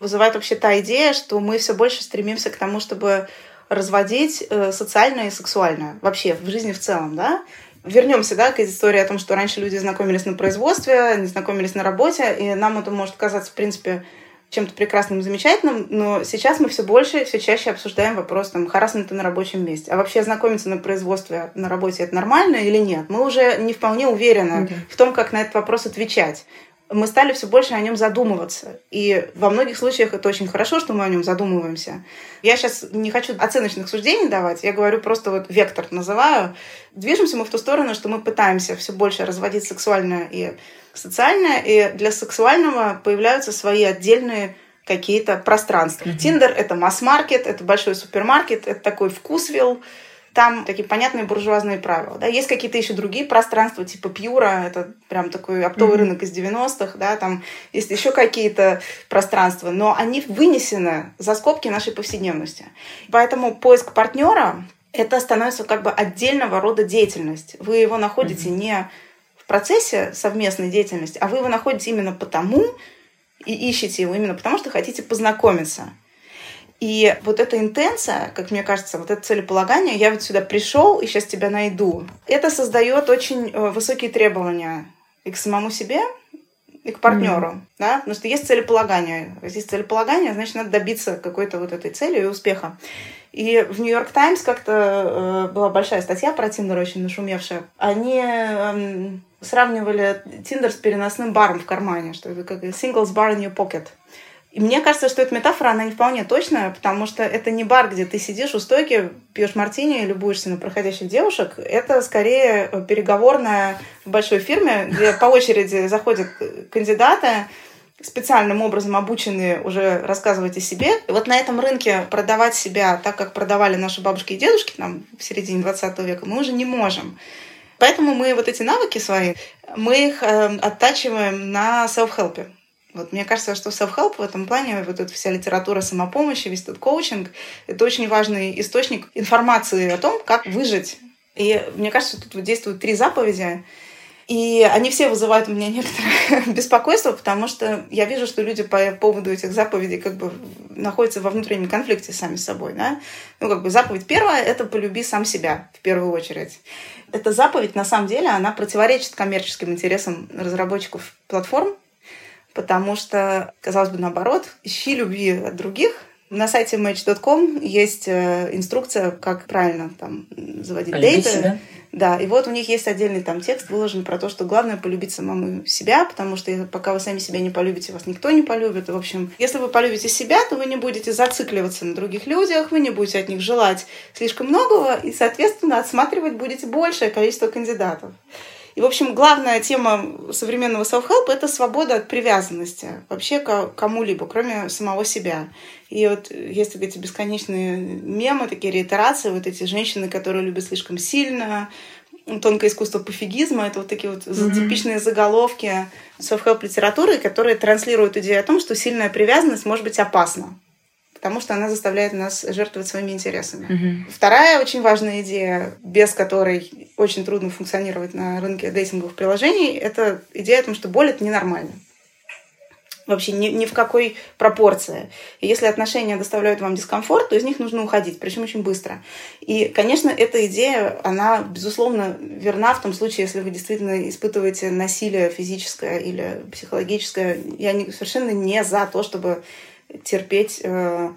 вызывает вообще та идея, что мы все больше стремимся к тому, чтобы разводить э, социальное и сексуальное вообще в жизни в целом, да, вернемся, да, к истории о том, что раньше люди знакомились на производстве, не знакомились на работе, и нам это может казаться, в принципе, чем-то прекрасным замечательным, но сейчас мы все больше, все чаще обсуждаем вопрос там, харасмента на рабочем месте. А вообще знакомиться на производстве, на работе это нормально или нет? Мы уже не вполне уверены okay. в том, как на этот вопрос отвечать мы стали все больше о нем задумываться. И во многих случаях это очень хорошо, что мы о нем задумываемся. Я сейчас не хочу оценочных суждений давать, я говорю просто вот вектор называю. Движемся мы в ту сторону, что мы пытаемся все больше разводить сексуальное и социальное, и для сексуального появляются свои отдельные какие-то пространства. Тиндер mm-hmm. — это масс-маркет, это большой супермаркет, это такой вкусвилл, там такие понятные буржуазные правила. Да? Есть какие-то еще другие пространства, типа Пьюра, это прям такой оптовый mm-hmm. рынок из 90-х, да, там есть еще какие-то пространства, но они вынесены за скобки нашей повседневности. Поэтому поиск партнера это становится как бы отдельного рода деятельность. Вы его находите mm-hmm. не в процессе совместной деятельности, а вы его находите именно потому и ищете его именно потому, что хотите познакомиться. И вот эта интенция, как мне кажется, вот это целеполагание, я вот сюда пришел и сейчас тебя найду, это создает очень э, высокие требования и к самому себе, и к партнеру, mm-hmm. да, потому что есть целеполагание. Есть целеполагание, значит, надо добиться какой-то вот этой цели и успеха. И в Нью-Йорк Таймс как-то э, была большая статья про Тиндер, очень нашумевшая. Они э, сравнивали Тиндер с переносным баром в кармане, что это как singles bar in your pocket. И мне кажется, что эта метафора, она не вполне точная, потому что это не бар, где ты сидишь у стойки, пьешь мартини и любуешься на проходящих девушек. Это скорее переговорная в большой фирме, где по очереди заходят кандидаты, специальным образом обученные уже рассказывать о себе. И вот на этом рынке продавать себя так, как продавали наши бабушки и дедушки там, в середине 20 века, мы уже не можем. Поэтому мы вот эти навыки свои, мы их э, оттачиваем на self-help. Вот мне кажется, что self-help в этом плане, вот эта вся литература самопомощи, весь этот коучинг, это очень важный источник информации о том, как выжить. И мне кажется, тут вот действуют три заповеди. И они все вызывают у меня некоторое беспокойство, потому что я вижу, что люди по поводу этих заповедей как бы находятся во внутреннем конфликте сами с собой. Да? Ну, как бы заповедь первая — это полюби сам себя в первую очередь. Эта заповедь, на самом деле, она противоречит коммерческим интересам разработчиков платформ, потому что, казалось бы, наоборот, ищи любви от других. На сайте match.com есть э, инструкция, как правильно там заводить Полюбить дейты. себя. Да, и вот у них есть отдельный там текст выложен про то, что главное полюбить самому себя, потому что пока вы сами себя не полюбите, вас никто не полюбит. В общем, если вы полюбите себя, то вы не будете зацикливаться на других людях, вы не будете от них желать слишком многого, и, соответственно, отсматривать будете большее количество кандидатов. И, в общем, главная тема современного self-help – это свобода от привязанности вообще к кому-либо, кроме самого себя. И вот есть вот эти бесконечные мемы, такие реитерации, вот эти женщины, которые любят слишком сильно, тонкое искусство пофигизма, это вот такие вот mm-hmm. типичные заголовки self-help литературы, которые транслируют идею о том, что сильная привязанность может быть опасна потому что она заставляет нас жертвовать своими интересами. Мгм. Вторая очень важная идея, без которой очень трудно функционировать на рынке дейтинговых приложений, это идея о том, что боль это ненормально. Вообще ни, ни в какой пропорции. И если отношения доставляют вам дискомфорт, то из них нужно уходить, причем очень быстро. И, конечно, эта идея, она, безусловно, верна в том случае, если вы действительно испытываете насилие физическое или психологическое. Я не, совершенно не за то, чтобы терпеть э,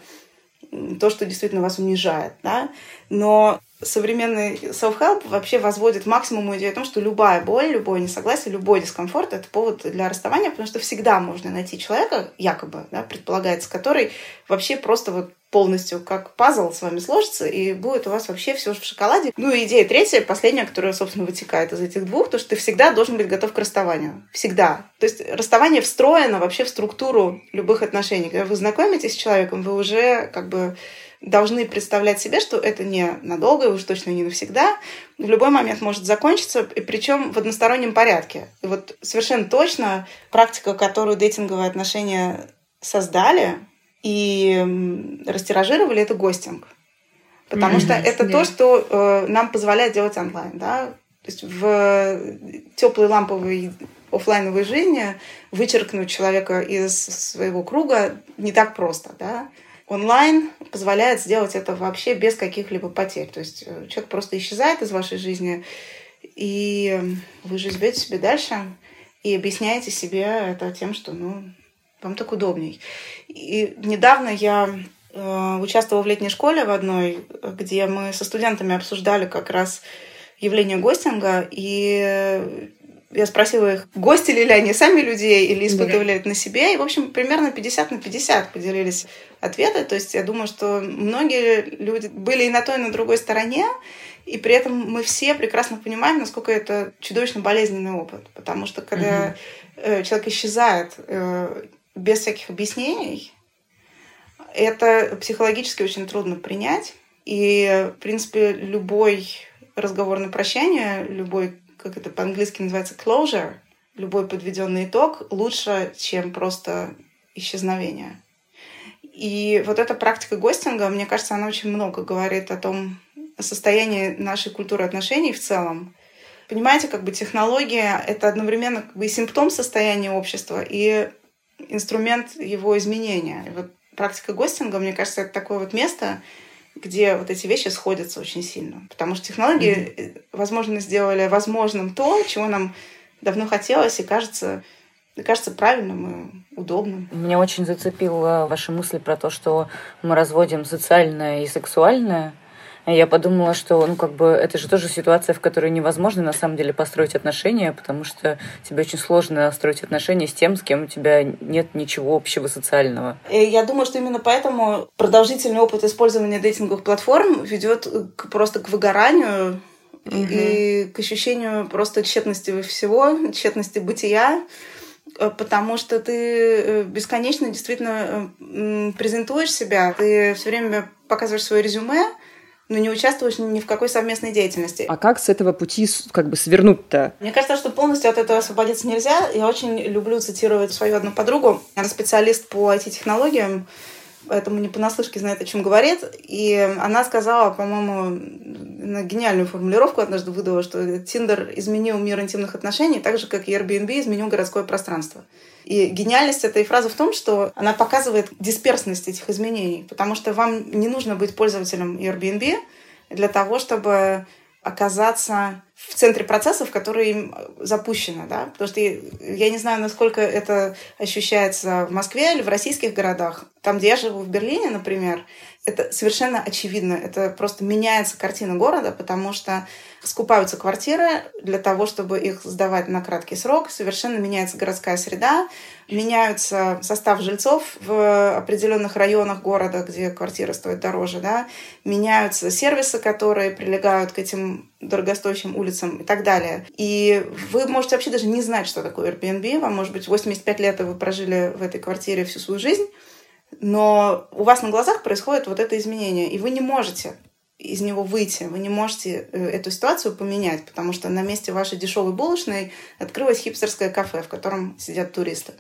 то, что действительно вас унижает. Да? Но современный self-help вообще возводит к максимуму идею о том, что любая боль, любое несогласие, любой дискомфорт — это повод для расставания, потому что всегда можно найти человека, якобы, да, предполагается, который вообще просто вот полностью как пазл с вами сложится, и будет у вас вообще все в шоколаде. Ну и идея третья, последняя, которая, собственно, вытекает из этих двух, то, что ты всегда должен быть готов к расставанию. Всегда. То есть расставание встроено вообще в структуру любых отношений. Когда вы знакомитесь с человеком, вы уже как бы должны представлять себе, что это не надолго, и уж точно не навсегда. В любой момент может закончиться, и причем в одностороннем порядке. И вот совершенно точно практика, которую дейтинговые отношения создали и растиражировали, это гостинг. Потому mm-hmm. что это yeah. то, что э, нам позволяет делать онлайн. Да? То есть в теплой ламповой офлайновой жизни вычеркнуть человека из своего круга не так просто. Да? Онлайн позволяет сделать это вообще без каких-либо потерь. То есть э, человек просто исчезает из вашей жизни, и вы же живете себе дальше и объясняете себе это тем, что ну, вам так удобней. И недавно я э, участвовала в летней школе в одной, где мы со студентами обсуждали как раз явление гостинга, и я спросила их, гостили ли они сами людей или испытывали это на себе. И, в общем, примерно 50 на 50 поделились ответы. То есть я думаю, что многие люди были и на той, и на другой стороне. И при этом мы все прекрасно понимаем, насколько это чудовищно болезненный опыт. Потому что когда угу. человек исчезает э, без всяких объяснений, это психологически очень трудно принять. И, в принципе, любой разговор на прощание, любой как это по-английски называется, closure, любой подведенный итог лучше, чем просто исчезновение. И вот эта практика гостинга, мне кажется, она очень много говорит о том состоянии нашей культуры отношений в целом. Понимаете, как бы технология — это одновременно как бы и симптом состояния общества, и инструмент его изменения. И вот практика гостинга, мне кажется, это такое вот место, где вот эти вещи сходятся очень сильно. Потому что технологии, mm-hmm. возможно, сделали возможным то, чего нам давно хотелось и кажется, кажется правильным и удобным. Меня очень зацепила ваша мысль про то, что мы разводим социальное и сексуальное. Я подумала, что, ну, как бы, это же тоже ситуация, в которой невозможно, на самом деле, построить отношения, потому что тебе очень сложно строить отношения с тем, с кем у тебя нет ничего общего социального. И я думаю, что именно поэтому продолжительный опыт использования дейтинговых платформ ведет к, просто к выгоранию угу. и к ощущению просто тщетности всего, тщетности бытия э, потому что ты э, бесконечно действительно э, презентуешь себя, ты все время показываешь свое резюме, но не участвуешь ни в какой совместной деятельности. А как с этого пути как бы свернуть-то? Мне кажется, что полностью от этого освободиться нельзя. Я очень люблю цитировать свою одну подругу. Она специалист по IT-технологиям, поэтому не понаслышке знает, о чем говорит. И она сказала, по-моему, на гениальную формулировку однажды выдала, что Тиндер изменил мир интимных отношений так же, как и Airbnb изменил городское пространство. И гениальность этой фразы в том, что она показывает дисперсность этих изменений, потому что вам не нужно быть пользователем Airbnb для того, чтобы оказаться в центре процессов, которые им запущены, да, потому что я не знаю, насколько это ощущается в Москве или в российских городах. Там, где я живу, в Берлине, например, это совершенно очевидно. Это просто меняется картина города, потому что скупаются квартиры для того, чтобы их сдавать на краткий срок. Совершенно меняется городская среда, меняются состав жильцов в определенных районах города, где квартиры стоят дороже, да, меняются сервисы, которые прилегают к этим дорогостоящим улицам и так далее. И вы можете вообще даже не знать, что такое Airbnb. Вам, может быть, 85 лет, и вы прожили в этой квартире всю свою жизнь, но у вас на глазах происходит вот это изменение, и вы не можете из него выйти, вы не можете э, эту ситуацию поменять, потому что на месте вашей дешевой булочной открылось хипстерское кафе, в котором сидят туристы.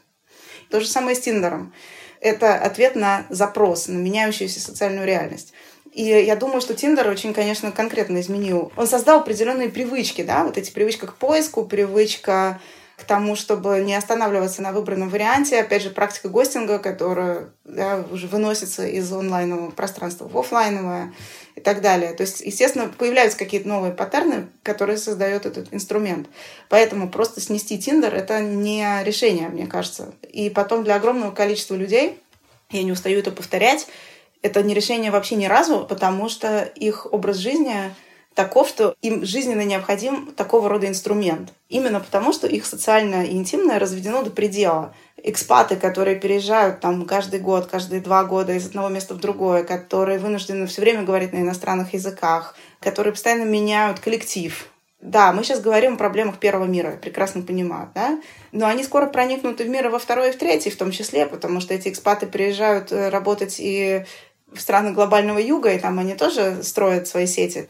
То же самое с Тиндером. Это ответ на запрос, на меняющуюся социальную реальность. И я думаю, что Тиндер очень, конечно, конкретно изменил. Он создал определенные привычки, да, вот эти привычки к поиску, привычка тому, чтобы не останавливаться на выбранном варианте. Опять же, практика гостинга, которая да, уже выносится из онлайнового пространства в офлайновое и так далее. То есть, естественно, появляются какие-то новые паттерны, которые создает этот инструмент. Поэтому просто снести Тиндер — это не решение, мне кажется. И потом для огромного количества людей, я не устаю это повторять, это не решение вообще ни разу, потому что их образ жизни таков, что им жизненно необходим такого рода инструмент. Именно потому, что их социальное и интимное разведено до предела. Экспаты, которые переезжают там каждый год, каждые два года из одного места в другое, которые вынуждены все время говорить на иностранных языках, которые постоянно меняют коллектив. Да, мы сейчас говорим о проблемах первого мира, прекрасно понимаю, да? Но они скоро проникнут и в мир во второй и в третий в том числе, потому что эти экспаты приезжают э, работать и в страны глобального юга, и там они тоже строят свои сети.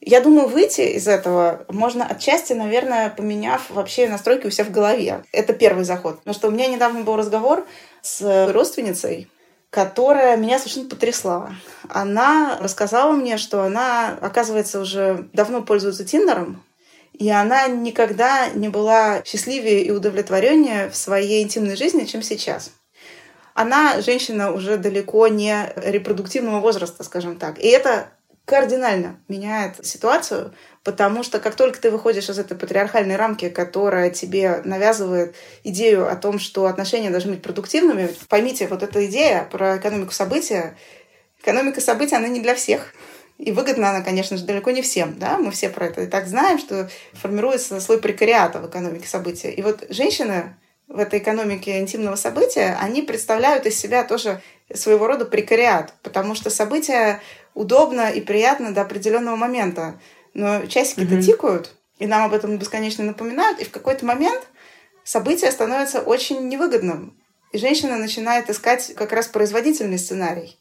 Я думаю, выйти из этого можно отчасти, наверное, поменяв вообще настройки у себя в голове. Это первый заход. Потому что у меня недавно был разговор с родственницей, которая меня совершенно потрясла. Она рассказала мне, что она, оказывается, уже давно пользуется Тиндером, и она никогда не была счастливее и удовлетвореннее в своей интимной жизни, чем сейчас. Она женщина уже далеко не репродуктивного возраста, скажем так. И это кардинально меняет ситуацию, потому что как только ты выходишь из этой патриархальной рамки, которая тебе навязывает идею о том, что отношения должны быть продуктивными, поймите, вот эта идея про экономику события, экономика событий, она не для всех. И выгодна она, конечно же, далеко не всем. Да? Мы все про это и так знаем, что формируется слой прекариата в экономике события. И вот женщины в этой экономике интимного события, они представляют из себя тоже своего рода прекариат, потому что события удобно и приятно до определенного момента. Но часики-то mm-hmm. тикают, и нам об этом бесконечно напоминают, и в какой-то момент событие становится очень невыгодным. И женщина начинает искать как раз производительный сценарий.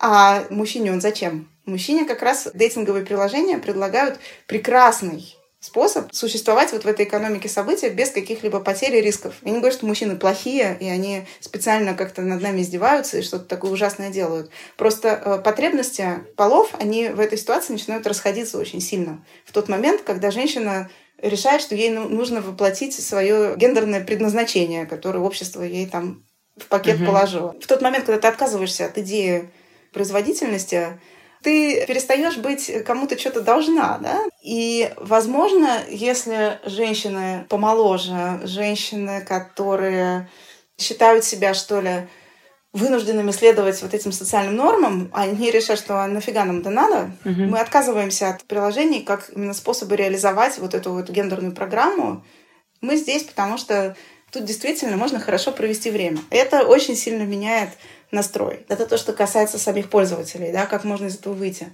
А мужчине он зачем? Мужчине как раз дейтинговые приложения предлагают прекрасный способ существовать вот в этой экономике событий без каких-либо потерь и рисков. Я не говорю, что мужчины плохие, и они специально как-то над нами издеваются и что-то такое ужасное делают. Просто э, потребности полов, они в этой ситуации начинают расходиться очень сильно. В тот момент, когда женщина решает, что ей ну, нужно воплотить свое гендерное предназначение, которое общество ей там в пакет угу. положило. В тот момент, когда ты отказываешься от идеи производительности, ты перестаешь быть кому-то что-то должна, да? И, возможно, если женщины помоложе, женщины, которые считают себя, что ли, вынужденными следовать вот этим социальным нормам, они решают, что а нафига нам это надо, угу. мы отказываемся от приложений как именно способы реализовать вот эту вот гендерную программу. Мы здесь, потому что тут действительно можно хорошо провести время. Это очень сильно меняет настрой. Это то, что касается самих пользователей, да, как можно из этого выйти.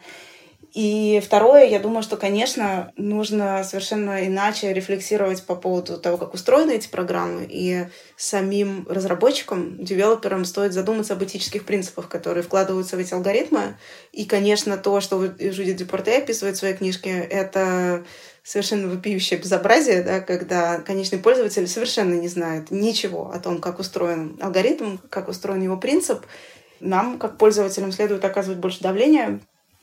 И второе, я думаю, что, конечно, нужно совершенно иначе рефлексировать по поводу того, как устроены эти программы, и самим разработчикам, девелоперам стоит задуматься об этических принципах, которые вкладываются в эти алгоритмы. И, конечно, то, что Жюди Депорте описывает в своей книжке, это совершенно вопиющее безобразие, да, когда конечный пользователь совершенно не знает ничего о том, как устроен алгоритм, как устроен его принцип. Нам, как пользователям, следует оказывать больше давления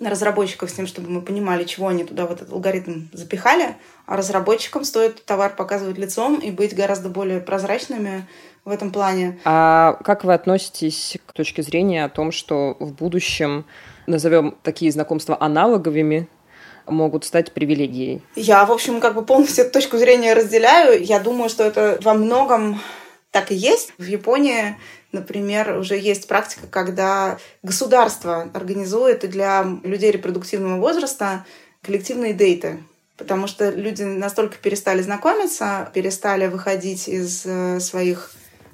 разработчиков с тем, чтобы мы понимали, чего они туда в этот алгоритм запихали, а разработчикам стоит товар показывать лицом и быть гораздо более прозрачными в этом плане. А как вы относитесь к точке зрения о том, что в будущем, назовем такие знакомства аналоговыми, могут стать привилегией? Я, в общем, как бы полностью эту точку зрения разделяю. Я думаю, что это во многом так и есть. В Японии Например, уже есть практика, когда государство организует для людей репродуктивного возраста коллективные дейты. Потому что люди настолько перестали знакомиться, перестали выходить из э, своих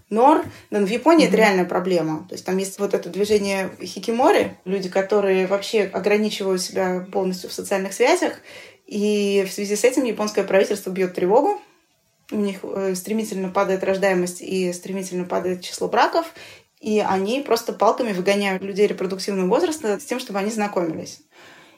нор. Но в Японии mm-hmm. это реальная проблема. То есть там есть вот это движение хикимори, люди, которые вообще ограничивают себя полностью в социальных связях. И в связи с этим японское правительство бьет тревогу у них э, стремительно падает рождаемость и стремительно падает число браков, и они просто палками выгоняют людей репродуктивного возраста с тем, чтобы они знакомились.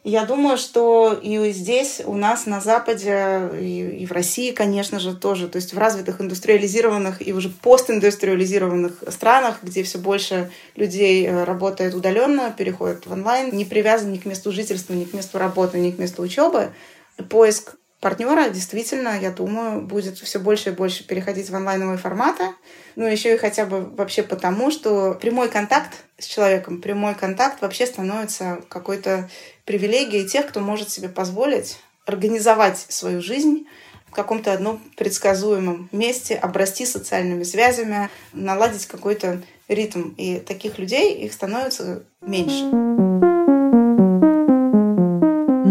Я думаю, что и здесь у нас на Западе, и, в России, конечно же, тоже, то есть в развитых индустриализированных и уже постиндустриализированных странах, где все больше людей э, работает удаленно, переходит в онлайн, не привязан ни к месту жительства, ни к месту работы, ни к месту учебы, поиск партнера действительно, я думаю, будет все больше и больше переходить в онлайновые форматы. Ну, еще и хотя бы вообще потому, что прямой контакт с человеком, прямой контакт вообще становится какой-то привилегией тех, кто может себе позволить организовать свою жизнь в каком-то одном предсказуемом месте, обрасти социальными связями, наладить какой-то ритм. И таких людей, их становится меньше.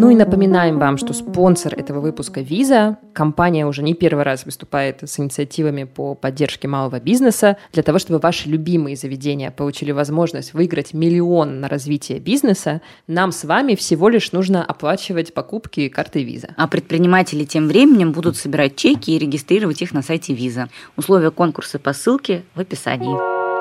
Ну и напоминаем вам, что спонсор этого выпуска Visa. Компания уже не первый раз выступает с инициативами по поддержке малого бизнеса для того, чтобы ваши любимые заведения получили возможность выиграть миллион на развитие бизнеса. Нам с вами всего лишь нужно оплачивать покупки картой Visa. А предприниматели тем временем будут собирать чеки и регистрировать их на сайте Visa. Условия конкурса по ссылке в описании.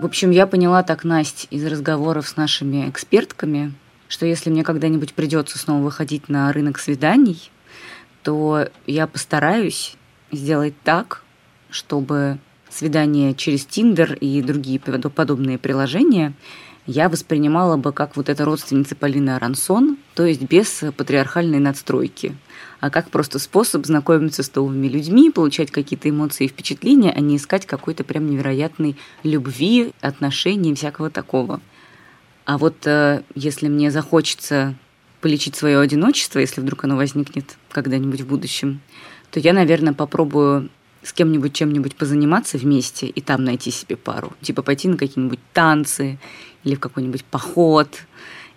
В общем, я поняла так, Настя, из разговоров с нашими экспертками, что если мне когда-нибудь придется снова выходить на рынок свиданий, то я постараюсь сделать так, чтобы свидание через Тиндер и другие подобные приложения я воспринимала бы как вот эта родственница Полины Арансон, то есть без патриархальной надстройки – а как просто способ знакомиться с новыми людьми, получать какие-то эмоции и впечатления, а не искать какой-то прям невероятной любви, отношений всякого такого. А вот э, если мне захочется полечить свое одиночество, если вдруг оно возникнет когда-нибудь в будущем, то я, наверное, попробую с кем-нибудь чем-нибудь позаниматься вместе и там найти себе пару. Типа пойти на какие-нибудь танцы или в какой-нибудь поход,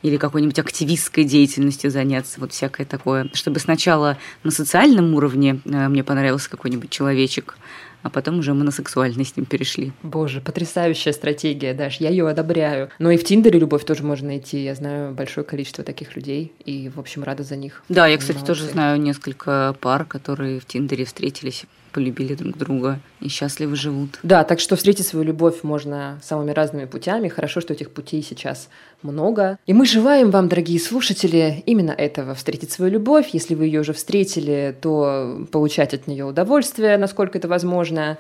или какой-нибудь активистской деятельностью заняться, вот всякое такое. Чтобы сначала на социальном уровне э, мне понравился какой-нибудь человечек, а потом уже мы на сексуальный с ним перешли. Боже, потрясающая стратегия, Даш, я ее одобряю. Но и в Тиндере любовь тоже можно найти. Я знаю большое количество таких людей, и, в общем, рада за них. Да, я, кстати, Молодцы. тоже знаю несколько пар, которые в Тиндере встретились полюбили друг друга и счастливо живут. Да, так что встретить свою любовь можно самыми разными путями. Хорошо, что этих путей сейчас много. И мы желаем вам, дорогие слушатели, именно этого. Встретить свою любовь. Если вы ее уже встретили, то получать от нее удовольствие, насколько это возможно.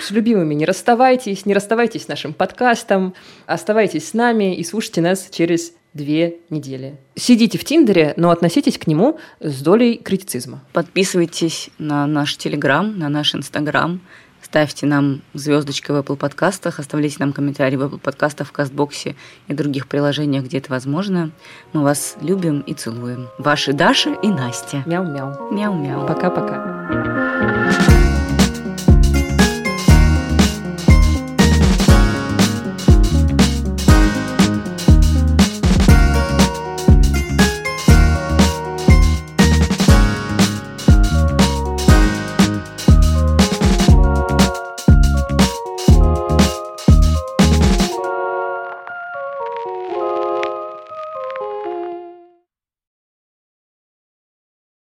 С любимыми не расставайтесь, не расставайтесь с нашим подкастом. Оставайтесь с нами и слушайте нас через две недели. Сидите в Тиндере, но относитесь к нему с долей критицизма. Подписывайтесь на наш Телеграм, на наш Инстаграм. Ставьте нам звездочки в Apple подкастах, оставляйте нам комментарии в Apple подкастах, в Кастбоксе и других приложениях, где это возможно. Мы вас любим и целуем. Ваши Даша и Настя. Мяу-мяу. Мяу-мяу. Пока-пока.